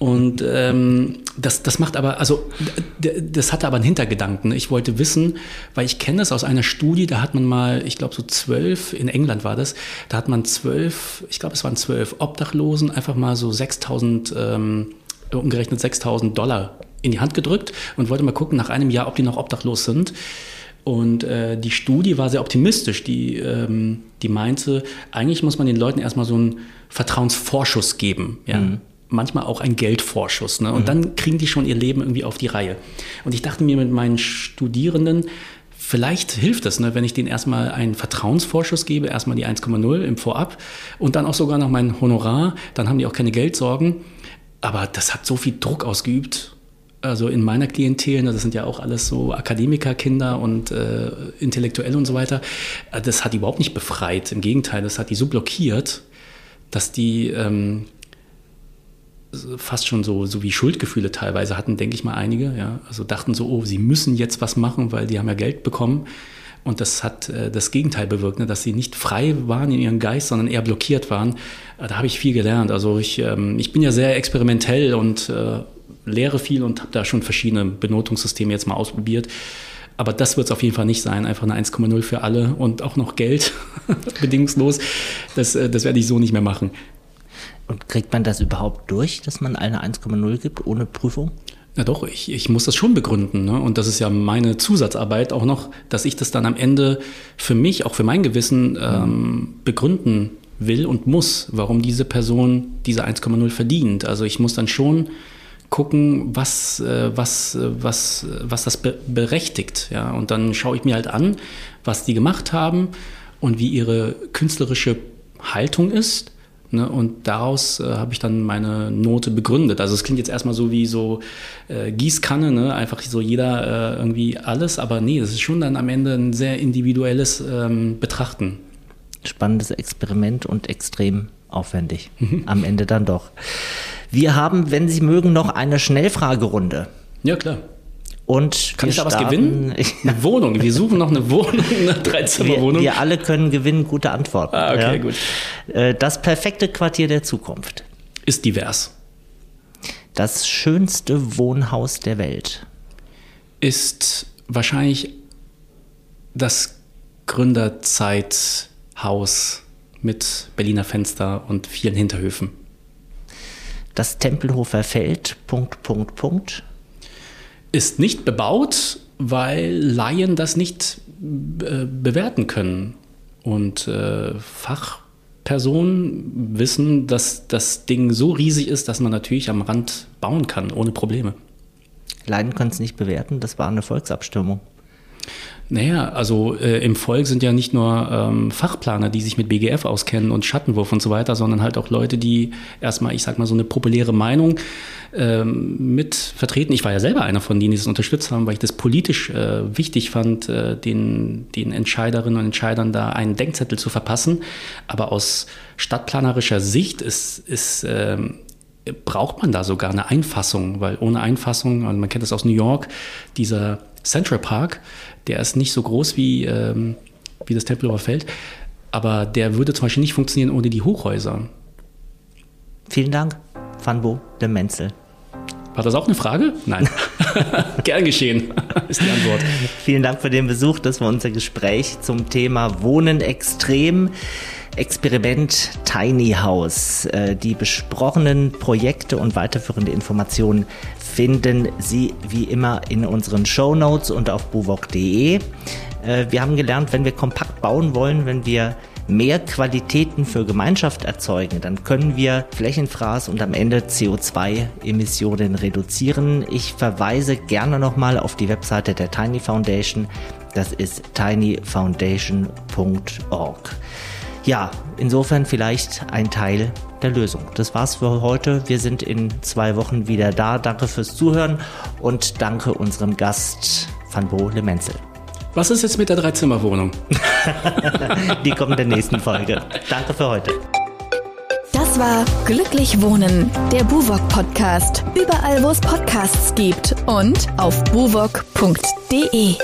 Speaker 1: Und ähm, das, das macht aber, also das hatte aber einen Hintergedanken. Ich wollte wissen, weil ich kenne das aus einer Studie, da hat man mal, ich glaube so zwölf, in England war das, da hat man zwölf, ich glaube es waren zwölf Obdachlosen, einfach mal so 6000, ähm, umgerechnet 6000 Dollar in die Hand gedrückt und wollte mal gucken nach einem Jahr, ob die noch obdachlos sind. Und äh, die Studie war sehr optimistisch. Die, ähm, die meinte, eigentlich muss man den Leuten erstmal so einen Vertrauensvorschuss geben. Ja? Mhm. Manchmal auch einen Geldvorschuss. Ne? Und mhm. dann kriegen die schon ihr Leben irgendwie auf die Reihe. Und ich dachte mir mit meinen Studierenden, vielleicht hilft es, ne, wenn ich denen erstmal einen Vertrauensvorschuss gebe, erstmal die 1,0 im Vorab und dann auch sogar noch mein Honorar. Dann haben die auch keine Geldsorgen. Aber das hat so viel Druck ausgeübt also in meiner Klientel, ne, das sind ja auch alles so Akademikerkinder und äh, Intellektuelle und so weiter, das hat die überhaupt nicht befreit. Im Gegenteil, das hat die so blockiert, dass die ähm, fast schon so, so wie Schuldgefühle teilweise hatten, denke ich mal einige. Ja? Also dachten so, oh, sie müssen jetzt was machen, weil die haben ja Geld bekommen. Und das hat äh, das Gegenteil bewirkt, ne? dass sie nicht frei waren in ihrem Geist, sondern eher blockiert waren. Äh, da habe ich viel gelernt. Also ich, ähm, ich bin ja sehr experimentell und äh, lehre viel und habe da schon verschiedene Benotungssysteme jetzt mal ausprobiert. Aber das wird es auf jeden Fall nicht sein. Einfach eine 1,0 für alle und auch noch Geld, bedingungslos. Das, äh, das werde ich so nicht mehr machen.
Speaker 3: Und kriegt man das überhaupt durch, dass man eine 1,0 gibt, ohne Prüfung?
Speaker 1: Na doch, ich, ich muss das schon begründen. Ne? Und das ist ja meine Zusatzarbeit auch noch, dass ich das dann am Ende für mich, auch für mein Gewissen, ähm, begründen will und muss, warum diese Person diese 1,0 verdient. Also ich muss dann schon gucken, was, äh, was, äh, was, was das berechtigt. Ja? Und dann schaue ich mir halt an, was die gemacht haben und wie ihre künstlerische Haltung ist. Ne? Und daraus äh, habe ich dann meine Note begründet. Also es klingt jetzt erstmal so wie so äh, Gießkanne, ne? einfach so jeder äh, irgendwie alles, aber nee, das ist schon dann am Ende ein sehr individuelles ähm, Betrachten.
Speaker 3: Spannendes Experiment und extrem aufwendig. Mhm. Am Ende dann doch. Wir haben, wenn Sie mögen, noch eine Schnellfragerunde.
Speaker 1: Ja, klar.
Speaker 3: Und
Speaker 1: Kann ich da was gewinnen? Eine Wohnung. Wir suchen noch eine Wohnung, eine
Speaker 3: Dreizimmerwohnung. Wir, wir alle können gewinnen, gute Antworten.
Speaker 1: Ah, okay, ja. gut.
Speaker 3: Äh, das perfekte Quartier der Zukunft.
Speaker 1: Ist divers.
Speaker 3: Das schönste Wohnhaus der Welt.
Speaker 1: Ist wahrscheinlich das Gründerzeithaus mit Berliner Fenster und vielen Hinterhöfen
Speaker 3: das Tempelhofer Feld, Punkt, Punkt, Punkt.
Speaker 1: Ist nicht bebaut, weil Laien das nicht äh, bewerten können. Und äh, Fachpersonen wissen, dass das Ding so riesig ist, dass man natürlich am Rand bauen kann, ohne Probleme.
Speaker 3: Laien können es nicht bewerten, das war eine Volksabstimmung.
Speaker 1: Naja, also äh, im Volk sind ja nicht nur ähm, Fachplaner, die sich mit BGF auskennen und Schattenwurf und so weiter, sondern halt auch Leute, die erstmal, ich sag mal, so eine populäre Meinung ähm, mit vertreten. Ich war ja selber einer von denen, die das unterstützt haben, weil ich das politisch äh, wichtig fand, äh, den, den Entscheiderinnen und Entscheidern da einen Denkzettel zu verpassen. Aber aus stadtplanerischer Sicht ist, ist ähm, braucht man da sogar eine Einfassung, weil ohne Einfassung, also man kennt das aus New York, dieser Central Park, der ist nicht so groß wie, ähm, wie das Tempelhofer Feld, aber der würde zum Beispiel nicht funktionieren ohne die Hochhäuser.
Speaker 3: Vielen Dank, Fanbo de Menzel.
Speaker 1: War das auch eine Frage? Nein. Gern geschehen, ist die Antwort.
Speaker 3: Vielen Dank für den Besuch. Das war unser Gespräch zum Thema Wohnen extrem. Experiment Tiny House. Äh, die besprochenen Projekte und weiterführende Informationen finden Sie wie immer in unseren Show Notes und auf buwok.de. Äh, wir haben gelernt, wenn wir kompakt bauen wollen, wenn wir mehr Qualitäten für Gemeinschaft erzeugen, dann können wir Flächenfraß und am Ende CO2-Emissionen reduzieren. Ich verweise gerne nochmal auf die Webseite der Tiny Foundation. Das ist tinyfoundation.org. Ja, insofern vielleicht ein Teil der Lösung. Das war's für heute. Wir sind in zwei Wochen wieder da. Danke fürs Zuhören und danke unserem Gast Van Bo Lemenzel.
Speaker 1: Was ist jetzt mit der Dreizimmerwohnung?
Speaker 3: Die kommt in der nächsten Folge. Danke für heute.
Speaker 2: Das war Glücklich Wohnen, der Buwok Podcast. Überall, wo es Podcasts gibt und auf buwok.de.